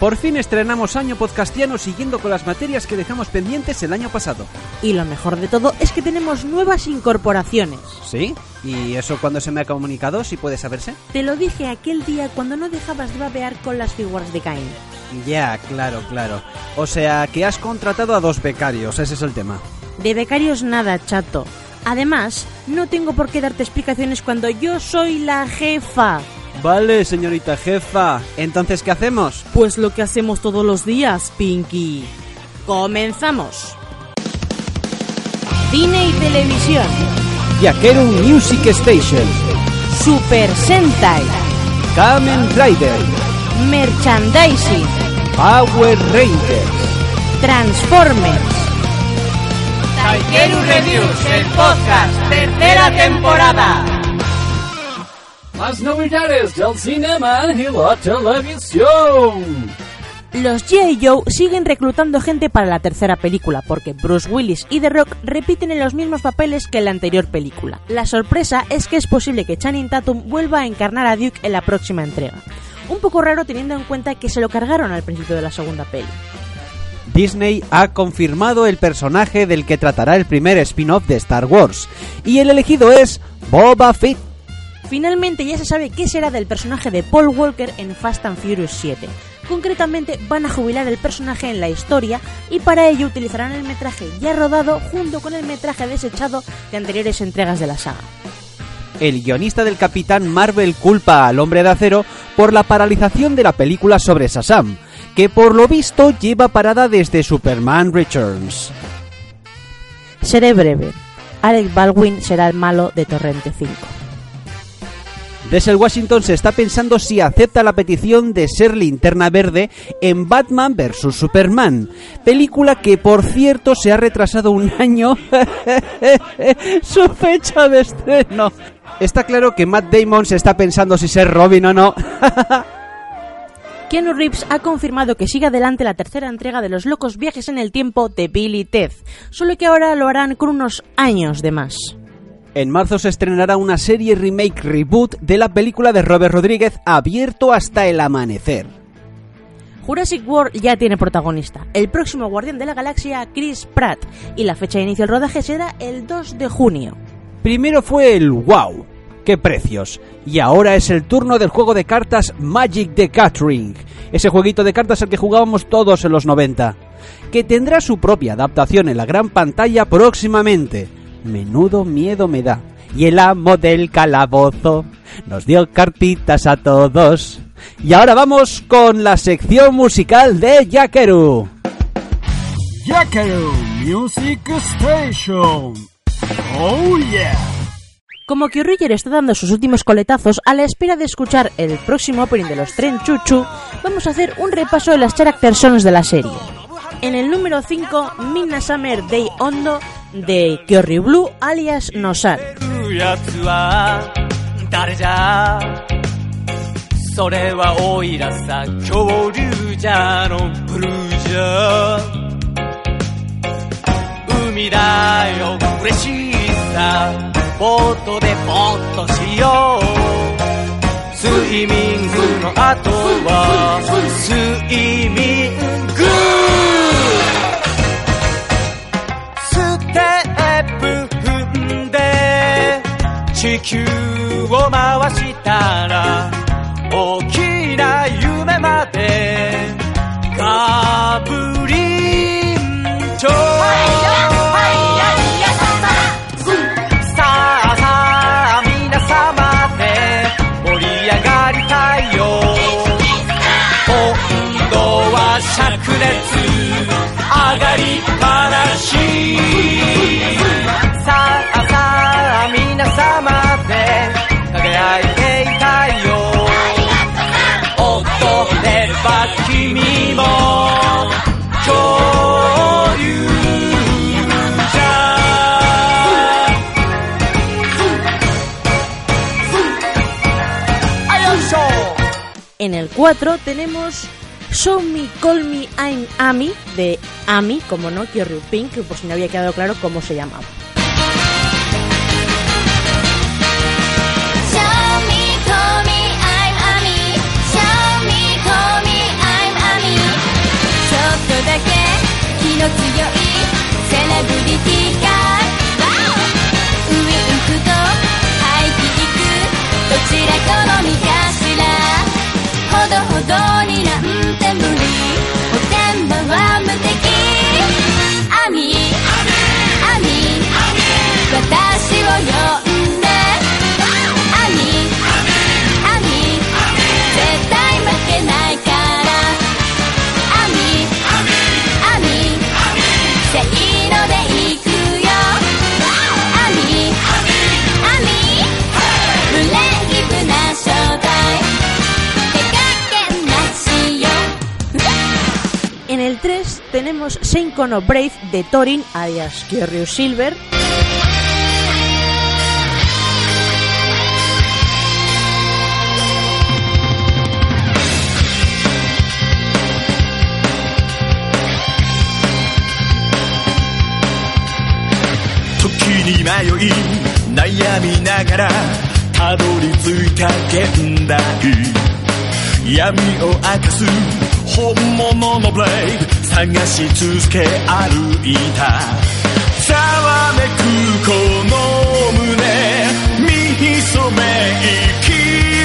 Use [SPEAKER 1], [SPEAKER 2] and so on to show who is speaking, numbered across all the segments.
[SPEAKER 1] Por fin estrenamos año podcastiano siguiendo con las materias que dejamos pendientes el año pasado.
[SPEAKER 2] Y lo mejor de todo es que tenemos nuevas incorporaciones.
[SPEAKER 1] ¿Sí? ¿Y eso cuándo se me ha comunicado, si puede saberse?
[SPEAKER 2] Te lo dije aquel día cuando no dejabas de babear con las figuras de Cain.
[SPEAKER 1] Ya, claro, claro. O sea, que has contratado a dos becarios, ese es el tema.
[SPEAKER 2] De becarios nada, chato. Además, no tengo por qué darte explicaciones cuando yo soy la jefa.
[SPEAKER 1] Vale, señorita jefa. Entonces, ¿qué hacemos?
[SPEAKER 2] Pues lo que hacemos todos los días, Pinky. Comenzamos. Cine y televisión.
[SPEAKER 1] Yakeru Music Station.
[SPEAKER 2] Super Sentai.
[SPEAKER 1] Kamen Rider.
[SPEAKER 2] Merchandising.
[SPEAKER 1] Power Rangers.
[SPEAKER 2] Transformers.
[SPEAKER 3] Taikeru Reviews, el podcast, tercera temporada.
[SPEAKER 4] Las novedades del cinema y la televisión.
[SPEAKER 2] Los G.I. Joe siguen reclutando gente para la tercera película porque Bruce Willis y The Rock repiten en los mismos papeles que en la anterior película. La sorpresa es que es posible que Channing Tatum vuelva a encarnar a Duke en la próxima entrega. Un poco raro teniendo en cuenta que se lo cargaron al principio de la segunda peli.
[SPEAKER 1] Disney ha confirmado el personaje del que tratará el primer spin-off de Star Wars, y el elegido es Boba Fett.
[SPEAKER 2] Finalmente ya se sabe qué será del personaje de Paul Walker en Fast and Furious 7. Concretamente van a jubilar el personaje en la historia y para ello utilizarán el metraje ya rodado junto con el metraje desechado de anteriores entregas de la saga.
[SPEAKER 1] El guionista del Capitán Marvel culpa al hombre de acero por la paralización de la película sobre Shazam, que por lo visto lleva parada desde Superman Returns.
[SPEAKER 2] Seré breve. Alec Baldwin será el malo de Torrente 5.
[SPEAKER 1] Desde Washington se está pensando si acepta la petición de ser linterna verde en Batman vs. Superman, película que por cierto se ha retrasado un año su fecha de estreno. Está claro que Matt Damon se está pensando si ser Robin o no.
[SPEAKER 2] Keanu Reeves ha confirmado que sigue adelante la tercera entrega de los locos viajes en el tiempo de Bill y Ted, solo que ahora lo harán con unos años de más.
[SPEAKER 1] En marzo se estrenará una serie remake reboot de la película de Robert Rodríguez Abierto hasta el amanecer.
[SPEAKER 2] Jurassic World ya tiene protagonista, el próximo guardián de la galaxia Chris Pratt, y la fecha de inicio del rodaje será el 2 de junio.
[SPEAKER 1] Primero fue el wow, qué precios, y ahora es el turno del juego de cartas Magic the Gathering, ese jueguito de cartas al que jugábamos todos en los 90, que tendrá su propia adaptación en la gran pantalla próximamente. Menudo miedo me da. Y el amo del calabozo nos dio cartitas a todos. Y ahora vamos con la sección musical de Yakeru.
[SPEAKER 4] Yakeru Music Station. Oh yeah.
[SPEAKER 2] Como que Roger está dando sus últimos coletazos a la espera de escuchar el próximo opening de los Tren Chuchu, vamos a hacer un repaso de las character songs de la serie. En el número 5, Minna Summer Day Hondo de Kyorri Blue alias Nosal.
[SPEAKER 3] やップ踏んで地球を回したら大きな夢までガブリンチョさあさあ皆様で盛り上がりたいよ。今度は灼熱上がり。
[SPEAKER 2] En el 4 tenemos Show me call me I'm Ami de Ami, como no, Kyo Ryu que por si no había quedado claro cómo se llamaba.
[SPEAKER 5] Show me call me I'm Ami. Show me call me I'm Ami. おてんばは無敵。アを
[SPEAKER 6] tenemos Senko no Brave de Thorin, alias Kyoryu Silver.「
[SPEAKER 7] 時に迷い悩みながらたどり着いた現代」「闇を明かす本物のブレイブ 探し続け歩いた」「ざわめくこの胸見潜め息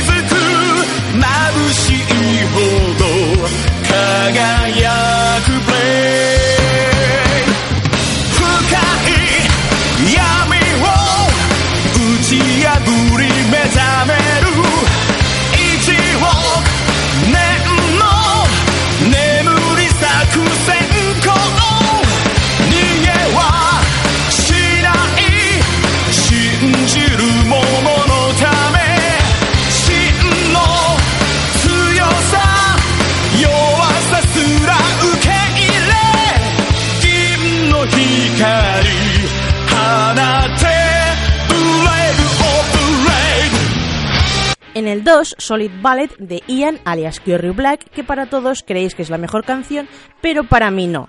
[SPEAKER 7] づく眩しいほど輝く。
[SPEAKER 6] En el 2, Solid Ballet de Ian, alias Kyoryu Black, que para todos creéis que es la mejor canción, pero para mí no.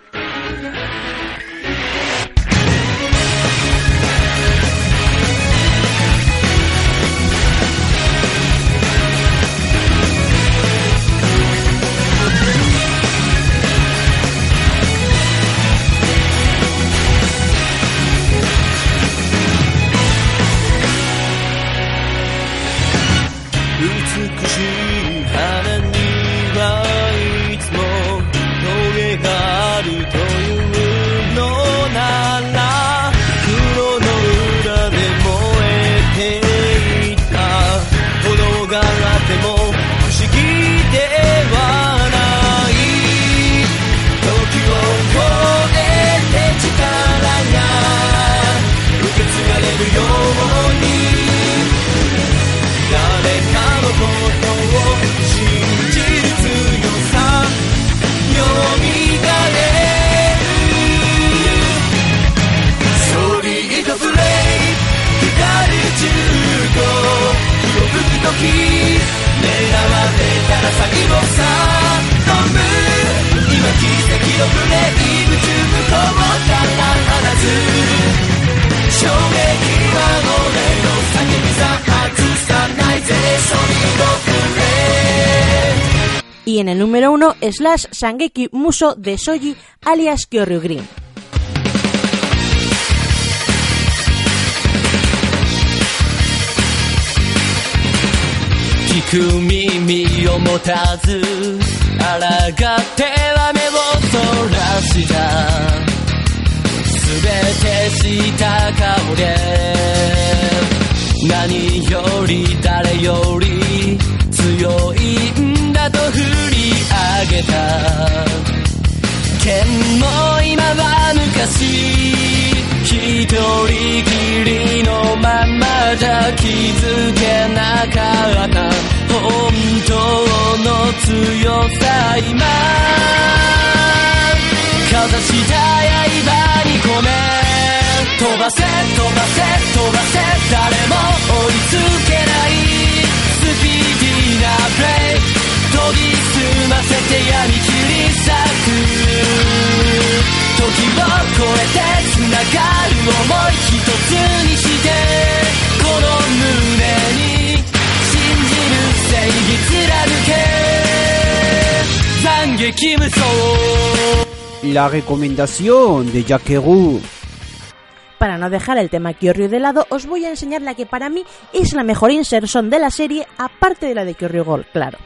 [SPEAKER 6] Y en el número 1, Slash Sangeki Muso de Soji, alias Kyoryu Green.
[SPEAKER 7] 抗っては目をそらした。すべてした顔で。何より誰より強いんだと振り上げた。剣も今は昔。一人きりのままじゃ気づけなかった。強さ今かざした刃に込め飛ばせ飛ばせ飛ばせ誰も追いつけない。スピーディーなプレイ研ぎ澄ませて闇切り裂く。時を超えて繋がる想い一つに
[SPEAKER 1] La recomendación de Jaquerou.
[SPEAKER 6] Para no dejar el tema Kyoryu de lado, os voy a enseñar la que para mí es la mejor inserción de la serie, aparte de la de Kyoryu Gold, claro.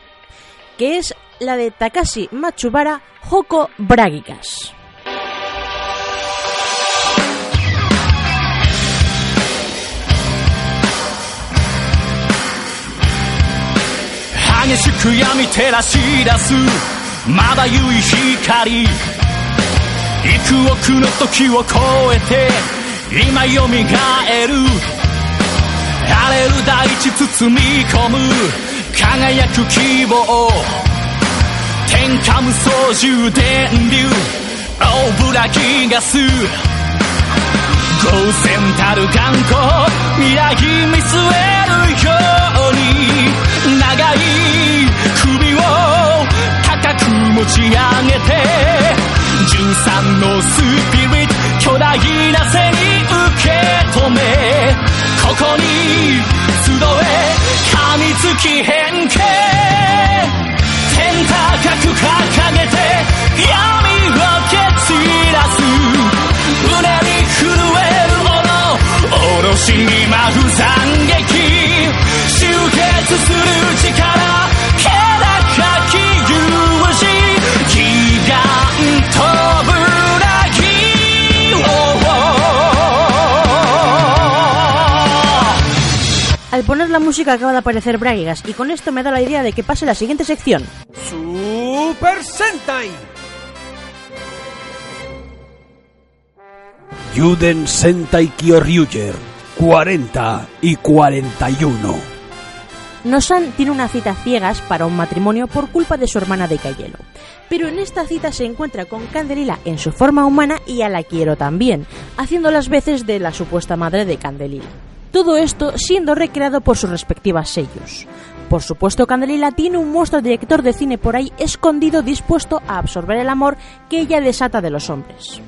[SPEAKER 6] Que es
[SPEAKER 2] la de Takashi Matsubara Hoko Bragikas.
[SPEAKER 7] まばゆい光幾億の時を超えて今よみがえる。荒れる大地包み込む輝く希望。天下無双充電流。オブラギガス。豪船たる頑固未来見据えるように。長い持ち上げて13のスピリット巨大な背に受け止めここに集え噛みつき変形天高く掲げて闇を蹴散らす胸に震える斧おろしに舞う惨劇
[SPEAKER 2] la música acaba de aparecer Bragigas y con esto me da la idea de que pase la siguiente sección.
[SPEAKER 8] Super Sentai. Yuden Sentai Kyoryuger 40 y 41.
[SPEAKER 2] Nosan tiene una cita ciegas para un matrimonio por culpa de su hermana de Cayelo. Pero en esta cita se encuentra con Candelila en su forma humana y a la quiero también, haciendo las veces de la supuesta madre de Candelila. Todo esto siendo recreado por sus respectivas sellos. Por supuesto, Candelila tiene un monstruo director de cine por ahí escondido dispuesto a absorber el amor que ella desata de los hombres.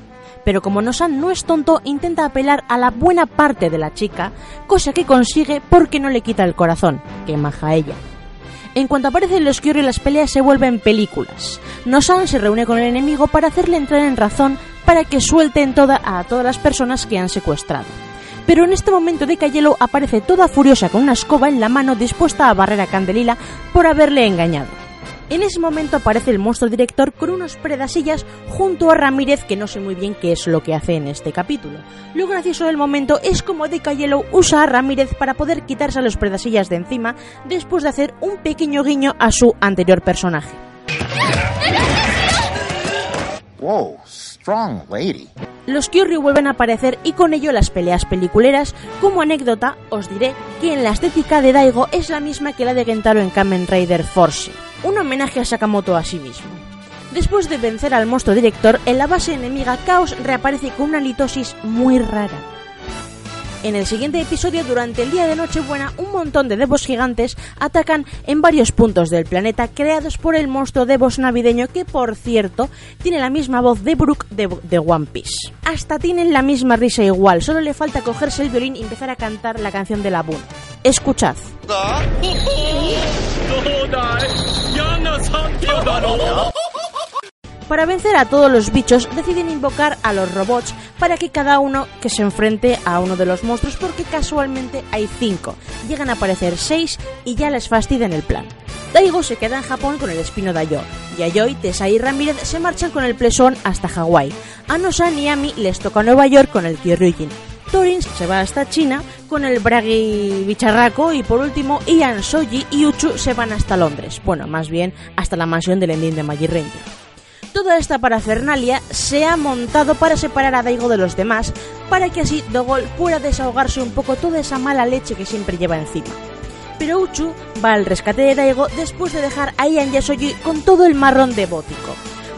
[SPEAKER 2] Pero como Nosan no es tonto, intenta apelar a la buena parte de la chica, cosa que consigue porque no le quita el corazón, que maja ella. En cuanto aparecen los Kyoryu las peleas se vuelven películas. Nosan se reúne con el enemigo para hacerle entrar en razón para que suelten toda, a todas las personas que han secuestrado. Pero en este momento de Cayelo aparece toda furiosa con una escoba en la mano dispuesta a barrer a Candelila por haberle engañado. En ese momento aparece el monstruo director con unos predasillas junto a Ramírez, que no sé muy bien qué es lo que hace en este capítulo. Lo gracioso del momento es como Deca Yellow usa a Ramírez para poder quitarse a los predasillas de encima después de hacer un pequeño guiño a su anterior personaje.
[SPEAKER 9] Whoa, strong lady.
[SPEAKER 2] Los Kyoryu vuelven a aparecer y con ello las peleas peliculeras. Como anécdota, os diré que en la estética de Daigo es la misma que la de Gentaro en Kamen Rider Force, un homenaje a Sakamoto a sí mismo. Después de vencer al monstruo director, en la base enemiga Chaos reaparece con una litosis muy rara. En el siguiente episodio, durante el día de Nochebuena, un montón de devos gigantes atacan en varios puntos del planeta creados por el monstruo devos navideño que, por cierto, tiene la misma voz de Brook de, de One Piece. Hasta tienen la misma risa igual, solo le falta cogerse el violín y empezar a cantar la canción de la Boon. Escuchad. Para vencer a todos los bichos deciden invocar a los robots para que cada uno que se enfrente a uno de los monstruos porque casualmente hay cinco. Llegan a aparecer seis y ya les fastidian el plan. Daigo se queda en Japón con el espino Dayo. Yayoi, Tessa y Ramírez se marchan con el Plesón hasta Hawái. A y Ami les toca Nueva York con el Kyoryujin. Torins se va hasta China con el Bragi Bicharraco y por último Ian, Soji y Uchu se van hasta Londres. Bueno, más bien hasta la mansión del ending de Magic Ranger. Toda esta parafernalia se ha montado para separar a Daigo de los demás, para que así Dogol pueda desahogarse un poco toda esa mala leche que siempre lleva encima. Pero Uchu va al rescate de Daigo después de dejar a Ian y a Soji con todo el marrón de Bótico.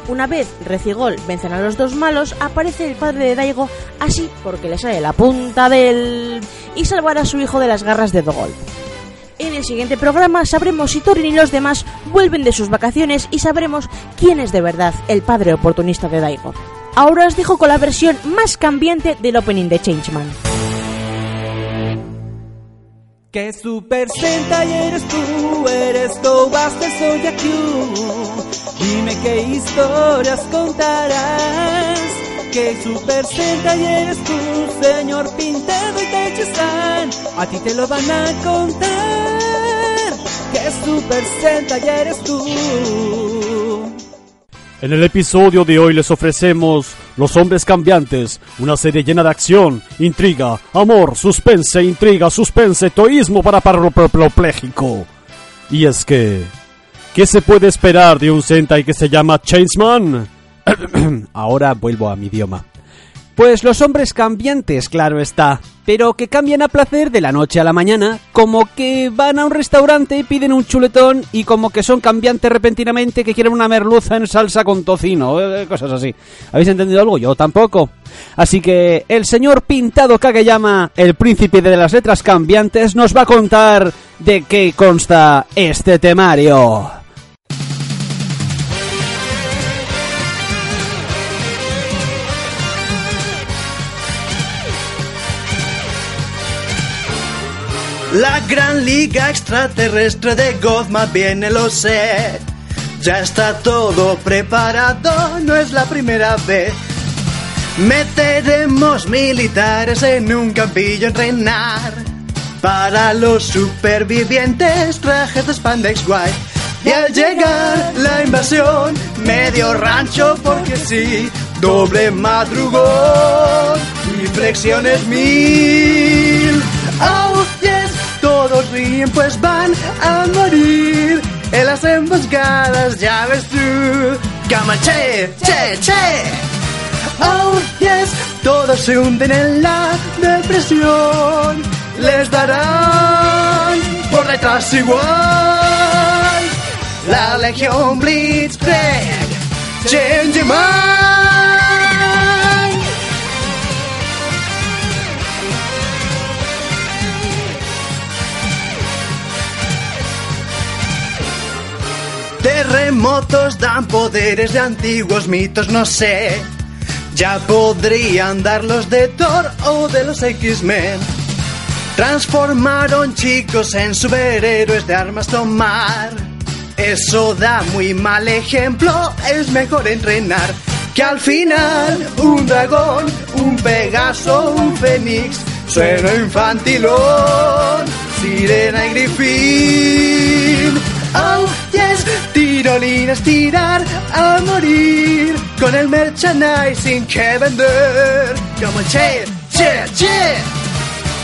[SPEAKER 2] Una vez Recigol vencen a los dos malos, aparece el padre de Daigo así porque le sale la punta del... y salvar a su hijo de las garras de Dogol. En el siguiente programa sabremos si Torin y los demás vuelven de sus vacaciones y sabremos quién es de verdad el padre oportunista de Daigo. Ahora os dejo con la versión más cambiante del opening de Changeman.
[SPEAKER 10] Que Super Sentai eres tú, eres Tobaste, soy Q. Dime qué historias contarás. Que Super Sentai eres tú, señor Pintado y Techisan. A ti te lo van a contar. Que Super Sentai eres tú.
[SPEAKER 11] En el episodio de hoy les ofrecemos Los Hombres Cambiantes, una serie llena de acción, intriga, amor, suspense, intriga, suspense, toísmo para parapléjico. Y es que, ¿qué se puede esperar de un Sentai que se llama Changeman?
[SPEAKER 8] Ahora vuelvo a mi idioma. Pues los hombres cambiantes, claro está, pero que cambian a placer de la noche a la mañana, como que van a un restaurante, piden un chuletón y como que son cambiantes repentinamente que quieren una merluza en salsa con tocino, eh, cosas así. ¿Habéis entendido algo? Yo tampoco. Así que el señor Pintado Kageyama, el príncipe de las letras cambiantes, nos va a contar de qué consta este temario.
[SPEAKER 12] La gran liga extraterrestre de Gozma viene, lo sé. Ya está todo preparado, no es la primera vez. Meteremos militares en un campillo a entrenar. Para los supervivientes, trajes de spandex guay. Y al llegar la invasión, medio rancho porque sí, doble madrugón y flexiones mil. Todos ríen pues van a morir en las emboscadas, ya ves tú. Cama, che, che, che. Oh, yes, todos se hunden en la depresión. Les darán por detrás igual. La Legión Blitzkrieg, Change Your. Terremotos dan poderes de antiguos mitos, no sé. Ya podrían dar los de Thor o de los X-Men. Transformaron chicos en superhéroes de armas tomar. Eso da muy mal ejemplo, es mejor entrenar. Que al final un dragón, un pegaso, un fénix, suena infantilón, sirena y grifín. Oh, yes, tirolines tirar a morir con el merchandising que vender. Como che, che, che.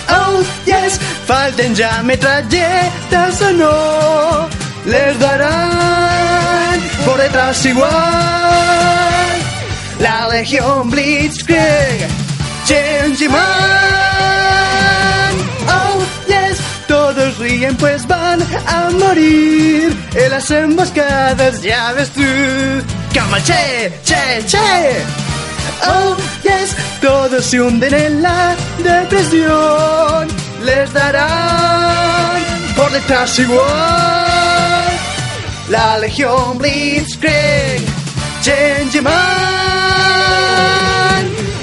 [SPEAKER 12] Oh, yes, falten ya metralletas o no, les darán por detrás igual. La Legión Blitzkrieg, Change todos ríen pues van a morir en las emboscadas, ya ves tú. Che, che, che. Oh, yes, todos se hunden en la depresión. Les darán por detrás igual. La Legión Blitzkrieg, Change.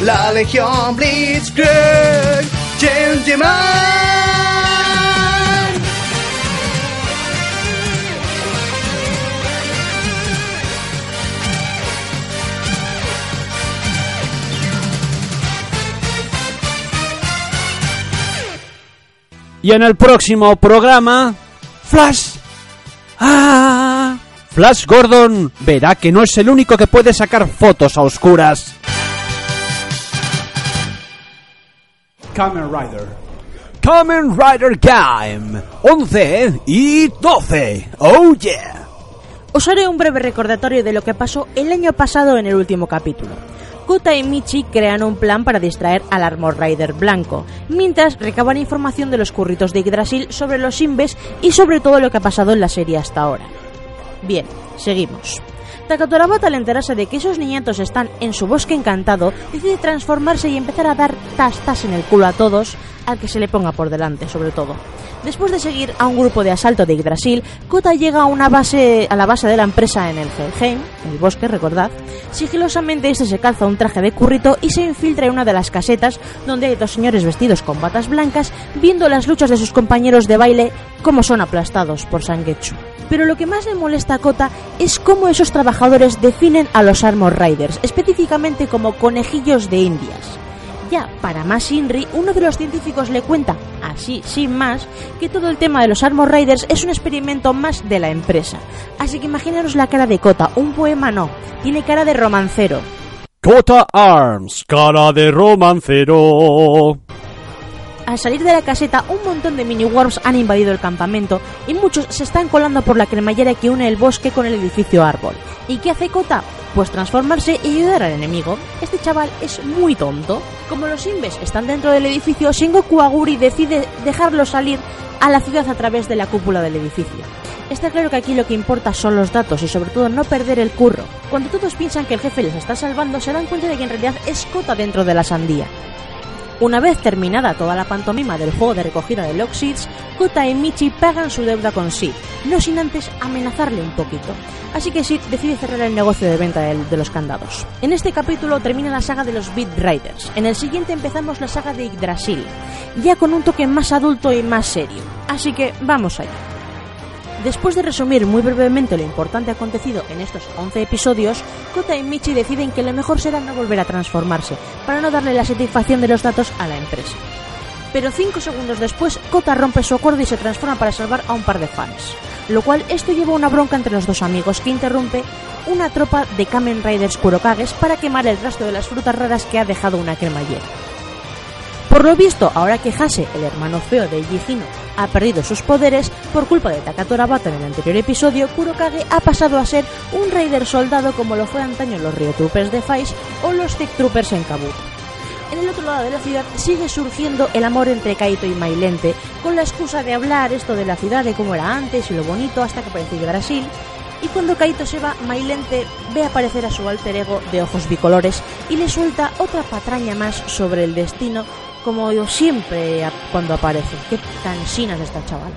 [SPEAKER 12] La Legión Blitzkrieg, Change
[SPEAKER 8] Y en el próximo programa, Flash. ¡Ah! Flash Gordon verá que no es el único que puede sacar fotos a oscuras.
[SPEAKER 11] Kamen Rider.
[SPEAKER 8] Kamen Rider Game 11 y 12. Oh yeah.
[SPEAKER 2] Os haré un breve recordatorio de lo que pasó el año pasado en el último capítulo. Kota y Michi crean un plan para distraer al Armor Rider blanco, mientras recaban información de los curritos de Yggdrasil sobre los Simbes y sobre todo lo que ha pasado en la serie hasta ahora. Bien, seguimos. Takatorabata al enterarse de que esos niñatos están en su bosque encantado, decide transformarse y empezar a dar tastas en el culo a todos, al que se le ponga por delante, sobre todo. Después de seguir a un grupo de asalto de Yggdrasil, Kota llega a una base a la base de la empresa en el Helheim, el bosque, recordad. Sigilosamente este se calza un traje de currito y se infiltra en una de las casetas donde hay dos señores vestidos con batas blancas viendo las luchas de sus compañeros de baile como son aplastados por Sangetsu. Pero lo que más le molesta a Kota es cómo esos trabajadores definen a los Armor Riders, específicamente como conejillos de indias. Ya, para más Inri, uno de los científicos le cuenta, así sin más, que todo el tema de los Armor Riders es un experimento más de la empresa. Así que imaginaros la cara de Kota, un poema no, tiene cara de romancero.
[SPEAKER 11] Kota Arms, cara de romancero.
[SPEAKER 2] Al salir de la caseta, un montón de mini-worms han invadido el campamento y muchos se están colando por la cremallera que une el bosque con el edificio árbol. ¿Y qué hace Kota? Pues transformarse y ayudar al enemigo. Este chaval es muy tonto. Como los Inves están dentro del edificio, Sengoku Aguri decide dejarlos salir a la ciudad a través de la cúpula del edificio. Está claro que aquí lo que importa son los datos y sobre todo no perder el curro. Cuando todos piensan que el jefe les está salvando, se dan cuenta de que en realidad es Kota dentro de la sandía. Una vez terminada toda la pantomima del juego de recogida de Lock Seeds, Kota y Michi pagan su deuda con Sid, no sin antes amenazarle un poquito. Así que Sid decide cerrar el negocio de venta de, los candados. En este capítulo termina la saga de los Beat Riders. En el siguiente empezamos la saga de Yggdrasil, ya con un toque más adulto y más serio. Así que vamos allá. Después de resumir muy brevemente lo importante acontecido en estos 11 episodios, Kota y Michi deciden que lo mejor será no volver a transformarse, para no darle la satisfacción de los datos a la empresa. Pero 5 segundos después, Kota rompe su acuerdo y se transforma para salvar a un par de fans. Lo cual esto lleva una bronca entre los dos amigos que interrumpe una tropa de Kamen Riders Kurokages para quemar el rastro de las frutas raras que ha dejado una cremallera. Por lo visto, ahora que Hase, el hermano feo de Yihino, ha perdido sus poderes, por culpa de Takatora Bata en el anterior episodio, Kurokage ha pasado a ser un Raider soldado como lo fue antaño los Rio Troopers de Faiz o los Tech Troopers en Kabuto. En el otro lado de la ciudad sigue surgiendo el amor entre Kaito y Mailente, con la excusa de hablar esto de la ciudad, de cómo era antes y lo bonito hasta que apareció Brasil. Y cuando Kaito se va, Mailente ve aparecer a su alter ego de ojos bicolores y le suelta otra patraña más sobre el destino, como yo siempre cuando aparece. Qué cansinas esta chaval.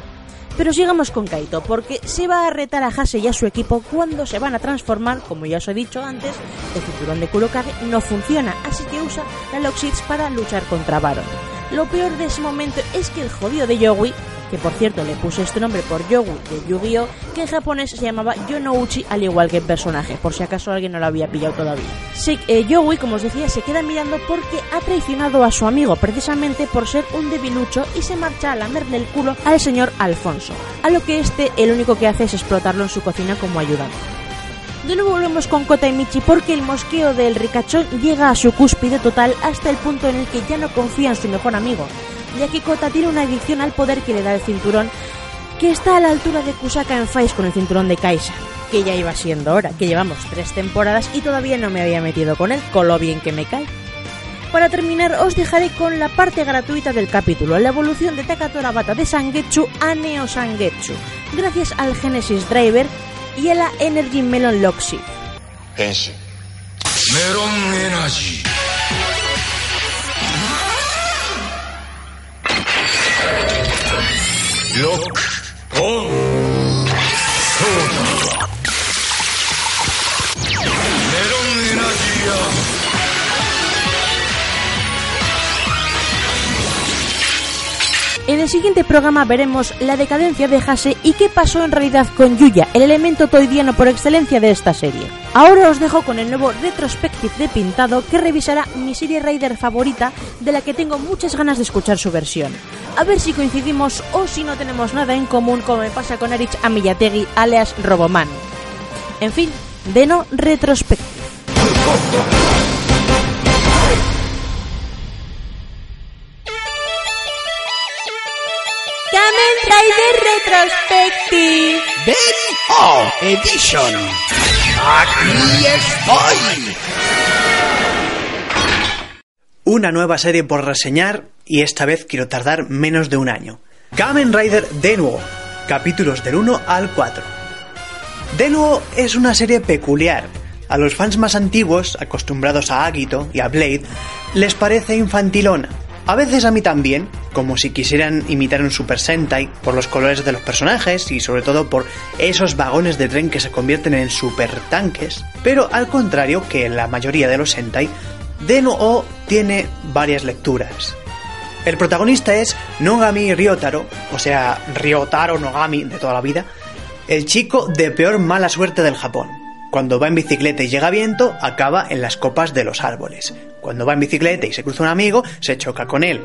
[SPEAKER 2] Pero sigamos con Kaito, porque se va a retar a Hase y a su equipo cuando se van a transformar, como ya os he dicho antes, el cinturón de Kurokage no funciona, así que usa la Loxix para luchar contra Baron. Lo peor de ese momento es que el jodido de Yogui, que por cierto le puse este nombre por Yogu de Yu-Gi-Oh, que en japonés se llamaba Yonouchi al igual que el personaje, por si acaso alguien no lo había pillado todavía. Se, eh, Yogui, como os decía, se queda mirando porque ha traicionado a su amigo precisamente por ser un debilucho y se marcha a lamerle el culo al señor Alfonso, a lo que este el único que hace es explotarlo en su cocina como ayudante. De nuevo volvemos con Kota y Michi porque el mosqueo del ricachón llega a su cúspide total hasta el punto en el que ya no confía en su mejor amigo, ya que Kota tiene una adicción al poder que le da el cinturón, que está a la altura de Kusaka en Face con el cinturón de Kaisa, que ya iba siendo hora, que llevamos tres temporadas y todavía no me había metido con él, con lo bien que me cae. Para terminar, os dejaré con la parte gratuita del capítulo, la evolución de Takatora Bata de Sangetsu a Neo Sangetsu, gracias al Genesis Driver y a la Energy Melon Loxy.
[SPEAKER 9] Henshin. Melon
[SPEAKER 13] Energy. ロンエナジーロックオンそうだメロン
[SPEAKER 2] Siguiente programa veremos la decadencia de Hase y qué pasó en realidad con Yuya, el elemento toidiano por excelencia de esta serie. Ahora os dejo con el nuevo Retrospective de Pintado que revisará mi serie Raider favorita de la que tengo muchas ganas de escuchar su versión. A ver si coincidimos o si no tenemos nada en común como me pasa con Erich Amiyategui alias Roboman. En fin, Deno Retrospective. Rider Retrospective.
[SPEAKER 14] Oh, Edition. Aquí estoy.
[SPEAKER 12] Una nueva serie por reseñar y esta vez quiero tardar menos de un año. Kamen Rider Denuo, capítulos del 1 al 4. Denuo es una serie peculiar. A los fans más antiguos, acostumbrados a Agito y a Blade, les parece infantilona. A veces a mí también, como si quisieran imitar un Super Sentai por los colores de los personajes y sobre todo por esos vagones de tren que se convierten en super tanques. Pero al contrario que en la mayoría de los Sentai, Denuo tiene varias lecturas. El protagonista es Nogami Ryotaro, o sea, Ryotaro Nogami de toda la vida, el chico de peor mala suerte del Japón. Cuando va en bicicleta y llega viento, acaba en las copas de los árboles. Cuando va en bicicleta y se cruza un amigo, se choca con él.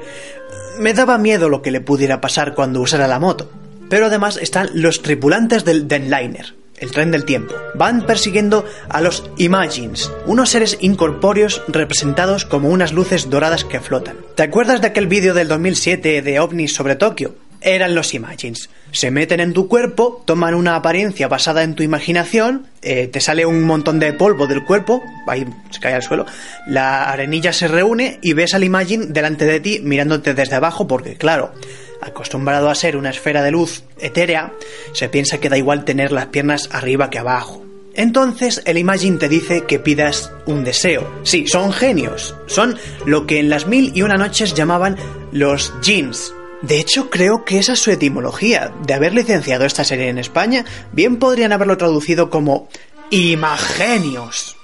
[SPEAKER 12] Me daba miedo lo que le pudiera pasar cuando usara la moto. Pero además están los tripulantes del Denliner, el tren del tiempo. Van persiguiendo a los Imagines, unos seres incorpóreos representados como unas luces doradas que flotan. ¿Te acuerdas de aquel vídeo del 2007 de ovnis sobre Tokio? Eran los Imagines. Se meten en tu cuerpo, toman una apariencia basada en tu imaginación, eh, te sale un montón de polvo del cuerpo, ahí se cae al suelo, la arenilla se reúne y ves al Imagine delante de ti mirándote desde abajo porque, claro, acostumbrado a ser una esfera de luz etérea, se piensa que da igual tener las piernas arriba que abajo. Entonces el Imagine te dice que pidas un deseo. Sí, son genios. Son lo que en las mil y una noches llamaban los jeans. De hecho, creo que esa es su etimología. De haber licenciado esta serie en España, bien podrían haberlo traducido como Imagenios.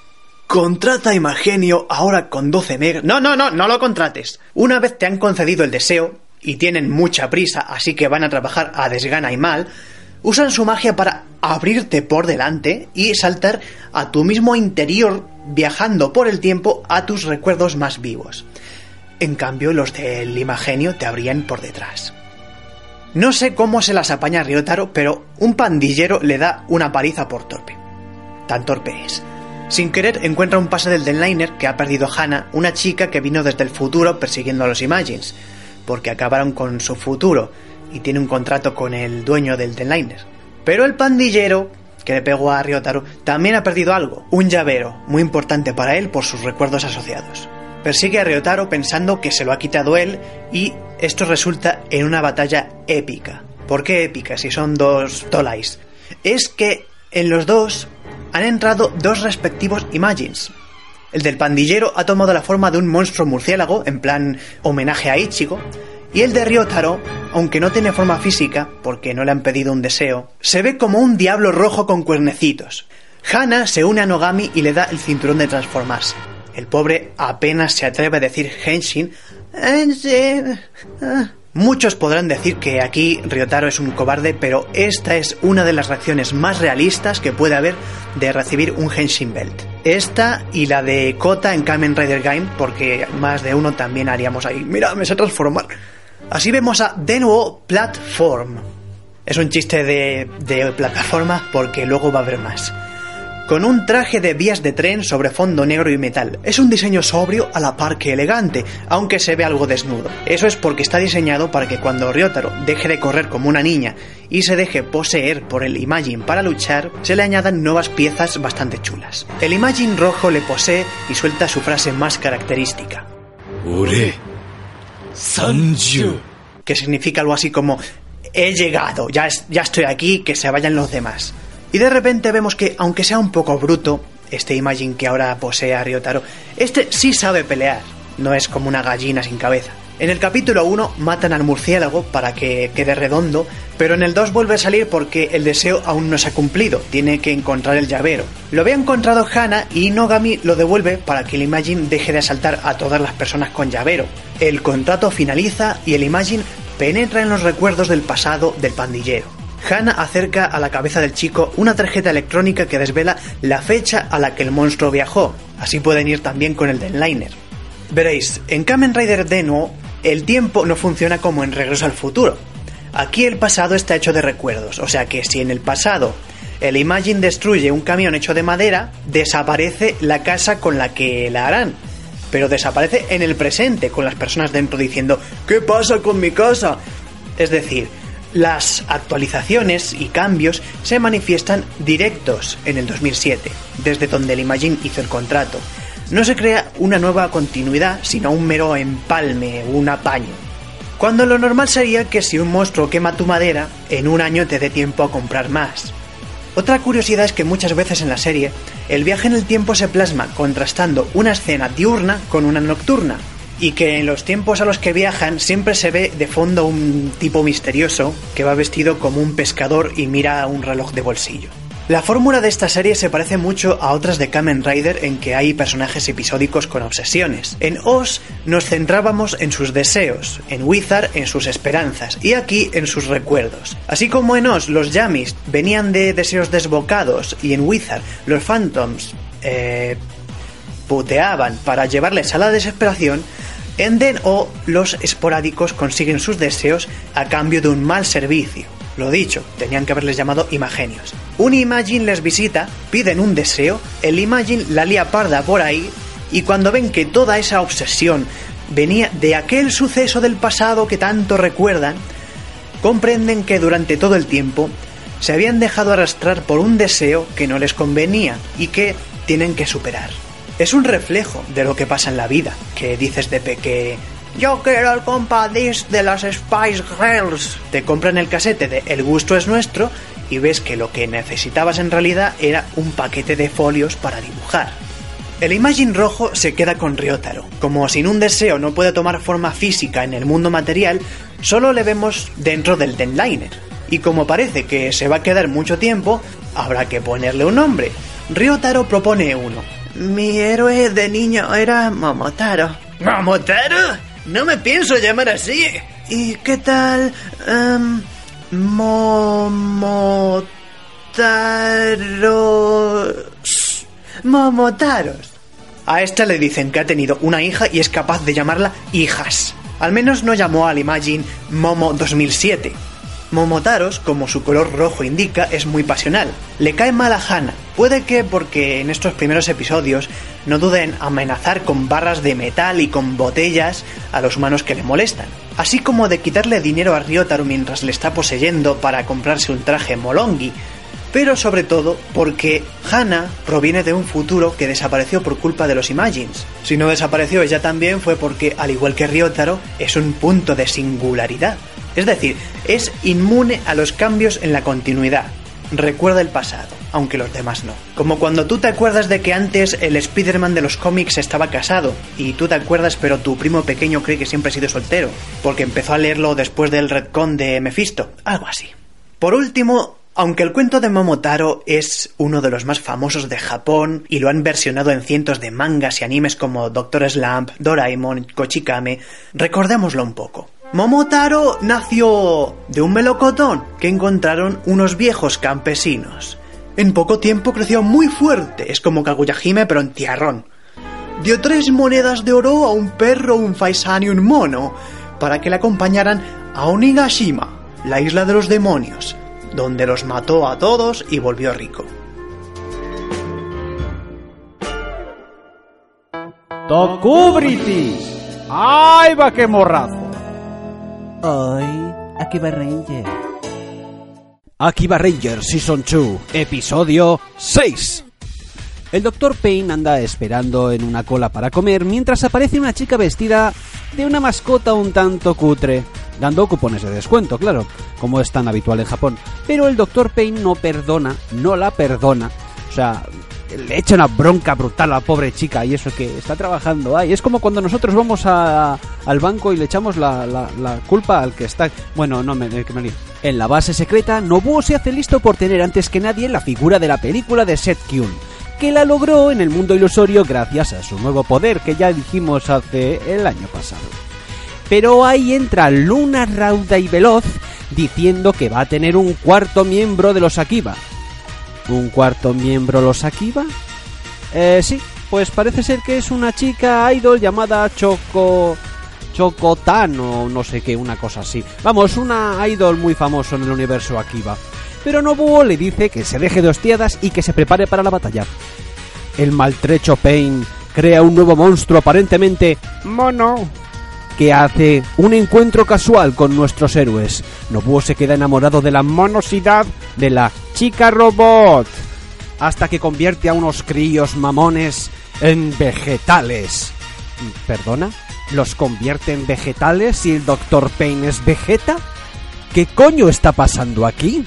[SPEAKER 12] Contrata a Imagenio ahora con 12 megas. No, no, no, no lo contrates. Una vez te han concedido el deseo, y tienen mucha prisa, así que van a trabajar a desgana y mal, usan su magia para abrirte por delante y saltar a tu mismo interior, viajando por el tiempo a tus recuerdos más vivos. En cambio, los del Imagenio te abrían por detrás. No sé cómo se las apaña Ryotaro, pero un pandillero le da una paliza por torpe. Tan torpe es. Sin querer encuentra un pase del Denliner que ha perdido Hannah, una chica que vino desde el futuro persiguiendo a los Imagines, porque acabaron con su futuro y tiene un contrato con el dueño del Denliner. Pero el pandillero que le pegó a Ryotaro también ha perdido algo, un llavero, muy importante para él por sus recuerdos asociados. Persigue a Ryotaro pensando que se lo ha quitado él y esto resulta en una batalla épica. ¿Por qué épica si son dos Tolais? Es que en los dos han entrado dos respectivos Imagines. El del pandillero ha tomado la forma de un monstruo murciélago, en plan homenaje a Ichigo, y el de Ryotaro, aunque no tiene forma física, porque no le han pedido un deseo, se ve como un diablo rojo con cuernecitos. Hana se une a Nogami y le da el cinturón de transformarse. El pobre apenas se atreve a decir Henshin. Henshin. Ah. Muchos podrán decir que aquí Ryotaro es un cobarde, pero esta es una de las reacciones más realistas que puede haber de recibir un Henshin Belt. Esta y la de Kota en Kamen Rider Game, porque más de uno también haríamos ahí. Mira, me sé transformar. Así vemos a Denuo Platform. Es un chiste de, de plataforma porque luego va a haber más con un traje de vías de tren sobre fondo negro y metal. Es un diseño sobrio a la par que elegante, aunque se ve algo desnudo. Eso es porque está diseñado para que cuando Ryotaro deje de correr como una niña y se deje poseer por el Imagine para luchar, se le añadan nuevas piezas bastante chulas. El Imagine rojo le posee y suelta su frase más característica.
[SPEAKER 13] Ore. Sanju.
[SPEAKER 12] Que significa algo así como he llegado, ya, es- ya estoy aquí, que se vayan los demás. Y de repente vemos que, aunque sea un poco bruto, este Imagine que ahora posee a Ryotaro, este sí sabe pelear, no es como una gallina sin cabeza. En el capítulo 1 matan al murciélago para que quede redondo, pero en el 2 vuelve a salir porque el deseo aún no se ha cumplido, tiene que encontrar el llavero. Lo había encontrado Hana y Nogami lo devuelve para que el Imagine deje de asaltar a todas las personas con llavero. El contrato finaliza y el Imagine penetra en los recuerdos del pasado del pandillero. Hannah acerca a la cabeza del chico una tarjeta electrónica que desvela la fecha a la que el monstruo viajó. Así pueden ir también con el Denliner. Veréis, en Kamen Rider Denuo el tiempo no funciona como en Regreso al Futuro. Aquí el pasado está hecho de recuerdos, o sea que si en el pasado el Imagine destruye un camión hecho de madera, desaparece la casa con la que la harán. Pero desaparece en el presente, con las personas dentro diciendo ¿Qué pasa con mi casa? Es decir, las actualizaciones y cambios se manifiestan directos en el 2007, desde donde el Imagine hizo el contrato. No se crea una nueva continuidad, sino un mero empalme, un apaño. Cuando lo normal sería que si un monstruo quema tu madera, en un año te dé tiempo a comprar más. Otra curiosidad es que muchas veces en la serie, el viaje en el tiempo se plasma contrastando una escena diurna con una nocturna, y que en los tiempos a los que viajan siempre se ve de fondo un tipo misterioso que va vestido como un pescador y mira un reloj de bolsillo. La fórmula de esta serie se parece mucho a otras de Kamen Rider en que hay personajes episódicos con obsesiones. En Oz nos centrábamos en sus deseos, en Wizard en sus esperanzas y aquí en sus recuerdos. Así como en Oz los Yamis venían de deseos desbocados y en Wizard los Phantoms... Eh, puteaban para llevarles a la desesperación, Enden o los esporádicos consiguen sus deseos a cambio de un mal servicio. Lo dicho, tenían que haberles llamado Imagenios. Un Imagine les visita, piden un deseo, el Imagine la lía parda por ahí, y cuando ven que toda esa obsesión venía de aquel suceso del pasado que tanto recuerdan, comprenden que durante todo el tiempo se habían dejado arrastrar por un deseo que no les convenía y que tienen que superar. Es un reflejo de lo que pasa en la vida, que dices de peque... Yo quiero el compadís de las Spice Girls. Te compran el casete de El gusto es nuestro y ves que lo que necesitabas en realidad era un paquete de folios para dibujar. El Imagine rojo se queda con Ryotaro. Como sin un deseo no puede tomar forma física en el mundo material, solo le vemos dentro del Denliner. Y como parece que se va a quedar mucho tiempo, habrá que ponerle un nombre. Ryotaro propone uno. Mi héroe de niño era Momotaro. ¿Momotaro? No me pienso llamar así. ¿Y qué tal? em, Momotaros. Momotaros. A esta le dicen que ha tenido una hija y es capaz de llamarla hijas. Al menos no llamó al Imagine Momo 2007. Momotaros, como su color rojo indica, es muy pasional. Le cae mal a Hana. Puede que porque en estos primeros episodios no dude en amenazar con barras de metal y con botellas a los humanos que le molestan. Así como de quitarle dinero a Ryotaro mientras le está poseyendo para comprarse un traje molongi. Pero sobre todo porque Hana proviene de un futuro que desapareció por culpa de los Imagines. Si no desapareció ella también fue porque, al igual que Ryotaro, es un punto de singularidad. Es decir, es inmune a los cambios en la continuidad. Recuerda el pasado, aunque los demás no. Como cuando tú te acuerdas de que antes el Spider-Man de los cómics estaba casado, y tú te acuerdas pero tu primo pequeño cree que siempre ha sido soltero, porque empezó a leerlo después del retcon de Mephisto, algo así. Por último, aunque el cuento de Momotaro es uno de los más famosos de Japón y lo han versionado en cientos de mangas y animes como Doctor Slump, Doraemon, Kochikame, recordémoslo un poco. Momotaro nació de un melocotón que encontraron unos viejos campesinos. En poco tiempo creció muy fuerte, es como Kaguyahime pero en tiarrón. Dio tres monedas de oro a un perro, un faisán y un mono, para que le acompañaran a Onigashima, la isla de los demonios, donde los mató a todos y volvió rico.
[SPEAKER 8] ¡Tokubritis! ¡Ay, va qué morrazo!
[SPEAKER 10] Hoy, aquí va Ranger.
[SPEAKER 8] Akiba Ranger Season 2, episodio 6. El Dr. Payne anda esperando en una cola para comer mientras aparece una chica vestida de una mascota un tanto cutre, dando cupones de descuento, claro, como es tan habitual en Japón. Pero el Dr. Payne no perdona, no la perdona. O sea, le echa una bronca brutal a la pobre chica y eso que está trabajando ahí. Es como cuando nosotros vamos al banco y le echamos la, la- la culpa al que está... Bueno, no, me, que me. En la base secreta, Nobuo se hace listo por tener antes que nadie la figura de la película de Seth Kyun, que la logró en el mundo ilusorio gracias a su nuevo poder que ya dijimos hace el año pasado. Pero ahí entra Luna rauda y veloz diciendo que va a tener un cuarto miembro de los Akiba. ¿Un cuarto miembro los Akiba? Eh, sí, pues parece ser que es una chica idol llamada Choco... Chocotano, no sé qué, una cosa así. Vamos, una idol muy famoso en el universo Akiba. Pero Nobuo le dice que se deje de hostiadas y que se prepare para la batalla. El maltrecho Pain crea un nuevo monstruo aparentemente mono hace un encuentro casual con nuestros héroes. Nobuo se queda enamorado de la monosidad de la chica robot hasta que convierte a unos críos mamones en vegetales. ¿Perdona? ¿Los convierte en vegetales y el Dr. Payne es vegeta? ¿Qué coño está pasando aquí?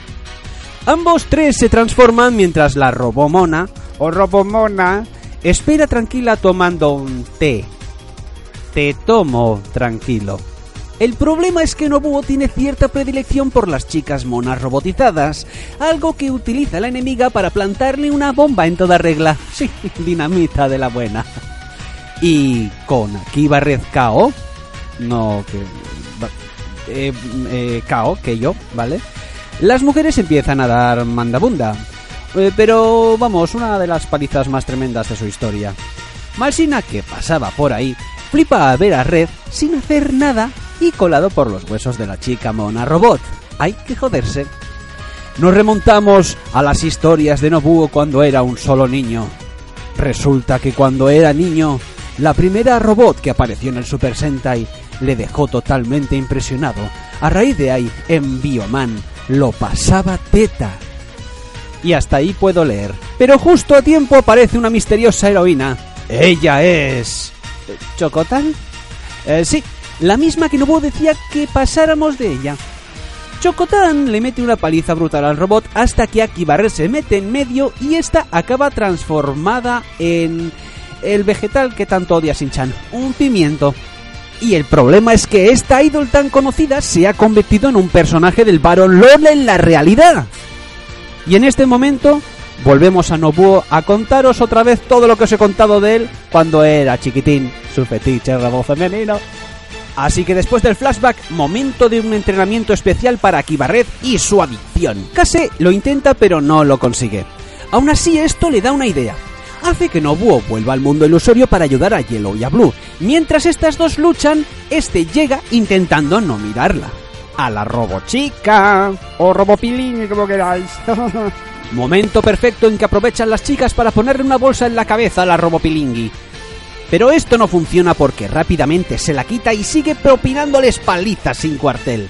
[SPEAKER 8] Ambos tres se transforman mientras la robomona o robomona espera tranquila tomando un té. Te tomo tranquilo. El problema es que Nobuo tiene cierta predilección por las chicas monas robotizadas, algo que utiliza la enemiga para plantarle una bomba en toda regla. Sí, dinamita de la buena. Y con Akiba Red Kao, no que eh, eh, Kao, que yo, ¿vale? Las mujeres empiezan a dar mandabunda. Eh, pero vamos, una de las palizas más tremendas de su historia. Malsina, que pasaba por ahí, flipa a ver a Red sin hacer nada y colado por los huesos de la chica mona robot. Hay que joderse. Nos remontamos a las historias de Nobuo cuando era un solo niño. Resulta que cuando era niño, la primera robot que apareció en el Super Sentai le dejó totalmente impresionado. A raíz de ahí, en Bioman, lo pasaba teta. Y hasta ahí puedo leer. Pero justo a tiempo aparece una misteriosa heroína. Ella es... ¿Chocotan? Eh, sí, la misma que Nobuo decía que pasáramos de ella. Chocotan le mete una paliza brutal al robot hasta que Akibarre se mete en medio y esta acaba transformada en el vegetal que tanto odia Shin-chan, un pimiento. Y el problema es que esta idol tan conocida se ha convertido en un personaje del Baron Lord en la realidad. Y en este momento volvemos a Nobuo a contaros otra vez todo lo que os he contado de él cuando era chiquitín, su fetiche robot femenino. Así que después del flashback, momento de un entrenamiento especial para Akiba Red y su adicción. Kase lo intenta pero no lo consigue. Aún así esto le da una idea. Hace que Nobuo vuelva al mundo ilusorio para ayudar a Yellow y a Blue. Mientras estas dos luchan, este llega intentando no mirarla. A la robochica. O robopilín, como queráis. Momento perfecto en que aprovechan las chicas para ponerle una bolsa en la cabeza a la robopilingui. Pero esto no funciona porque rápidamente se la quita y sigue propinándoles palizas sin cuartel.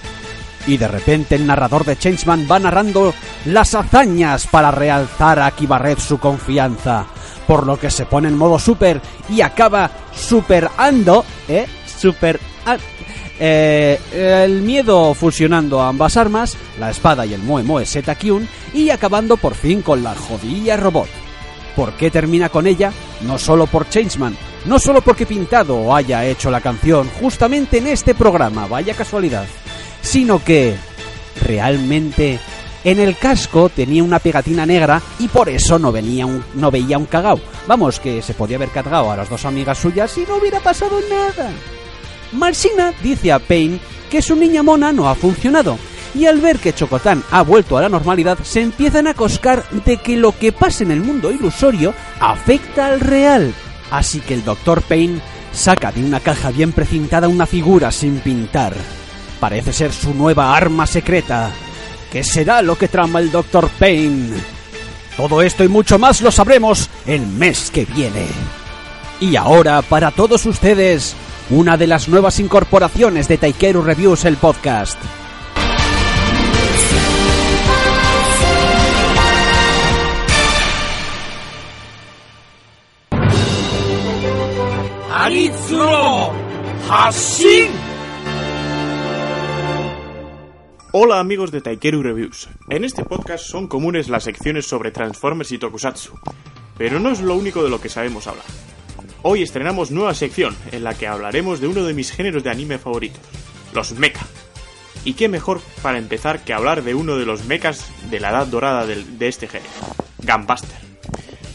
[SPEAKER 8] Y de repente el narrador de Changeman va narrando las hazañas para realzar a Kibarret su confianza. Por lo que se pone en modo super y acaba superando, ¿eh? Super... Eh, el miedo fusionando ambas armas, la espada y el Moe Moe Zeta Kyun, y acabando por fin con la jodilla robot. ¿Por qué termina con ella? No solo por Changeman, no solo porque Pintado haya hecho la canción justamente en este programa, vaya casualidad, sino que realmente en el casco tenía una pegatina negra y por eso no, venía no veía un cagao. Vamos, que se podía haber cargado a las dos amigas suyas y no hubiera pasado nada. Marcina dice a Payne que su niña mona no ha funcionado y al ver que Chocotán ha vuelto a la normalidad se empiezan a coscar de que lo que pasa en el mundo ilusorio afecta al real. Así que el Dr. Payne saca de una caja bien precintada una figura sin pintar. Parece ser su nueva arma secreta. ¿Qué será lo que trama el Dr. Payne? Todo esto y mucho más lo sabremos el mes que viene. Y ahora, para todos ustedes, una de las nuevas incorporaciones de Taikeru Reviews, el podcast.
[SPEAKER 15] Hola amigos de Taikeru Reviews. En este podcast son comunes las secciones sobre Transformers y Tokusatsu, pero no es lo único de lo que sabemos hablar. Hoy estrenamos nueva sección en la que hablaremos de uno de mis géneros de anime favoritos, los mecha. Y qué mejor para empezar que hablar de uno de los mechas de la edad dorada de, este género, Gunbuster.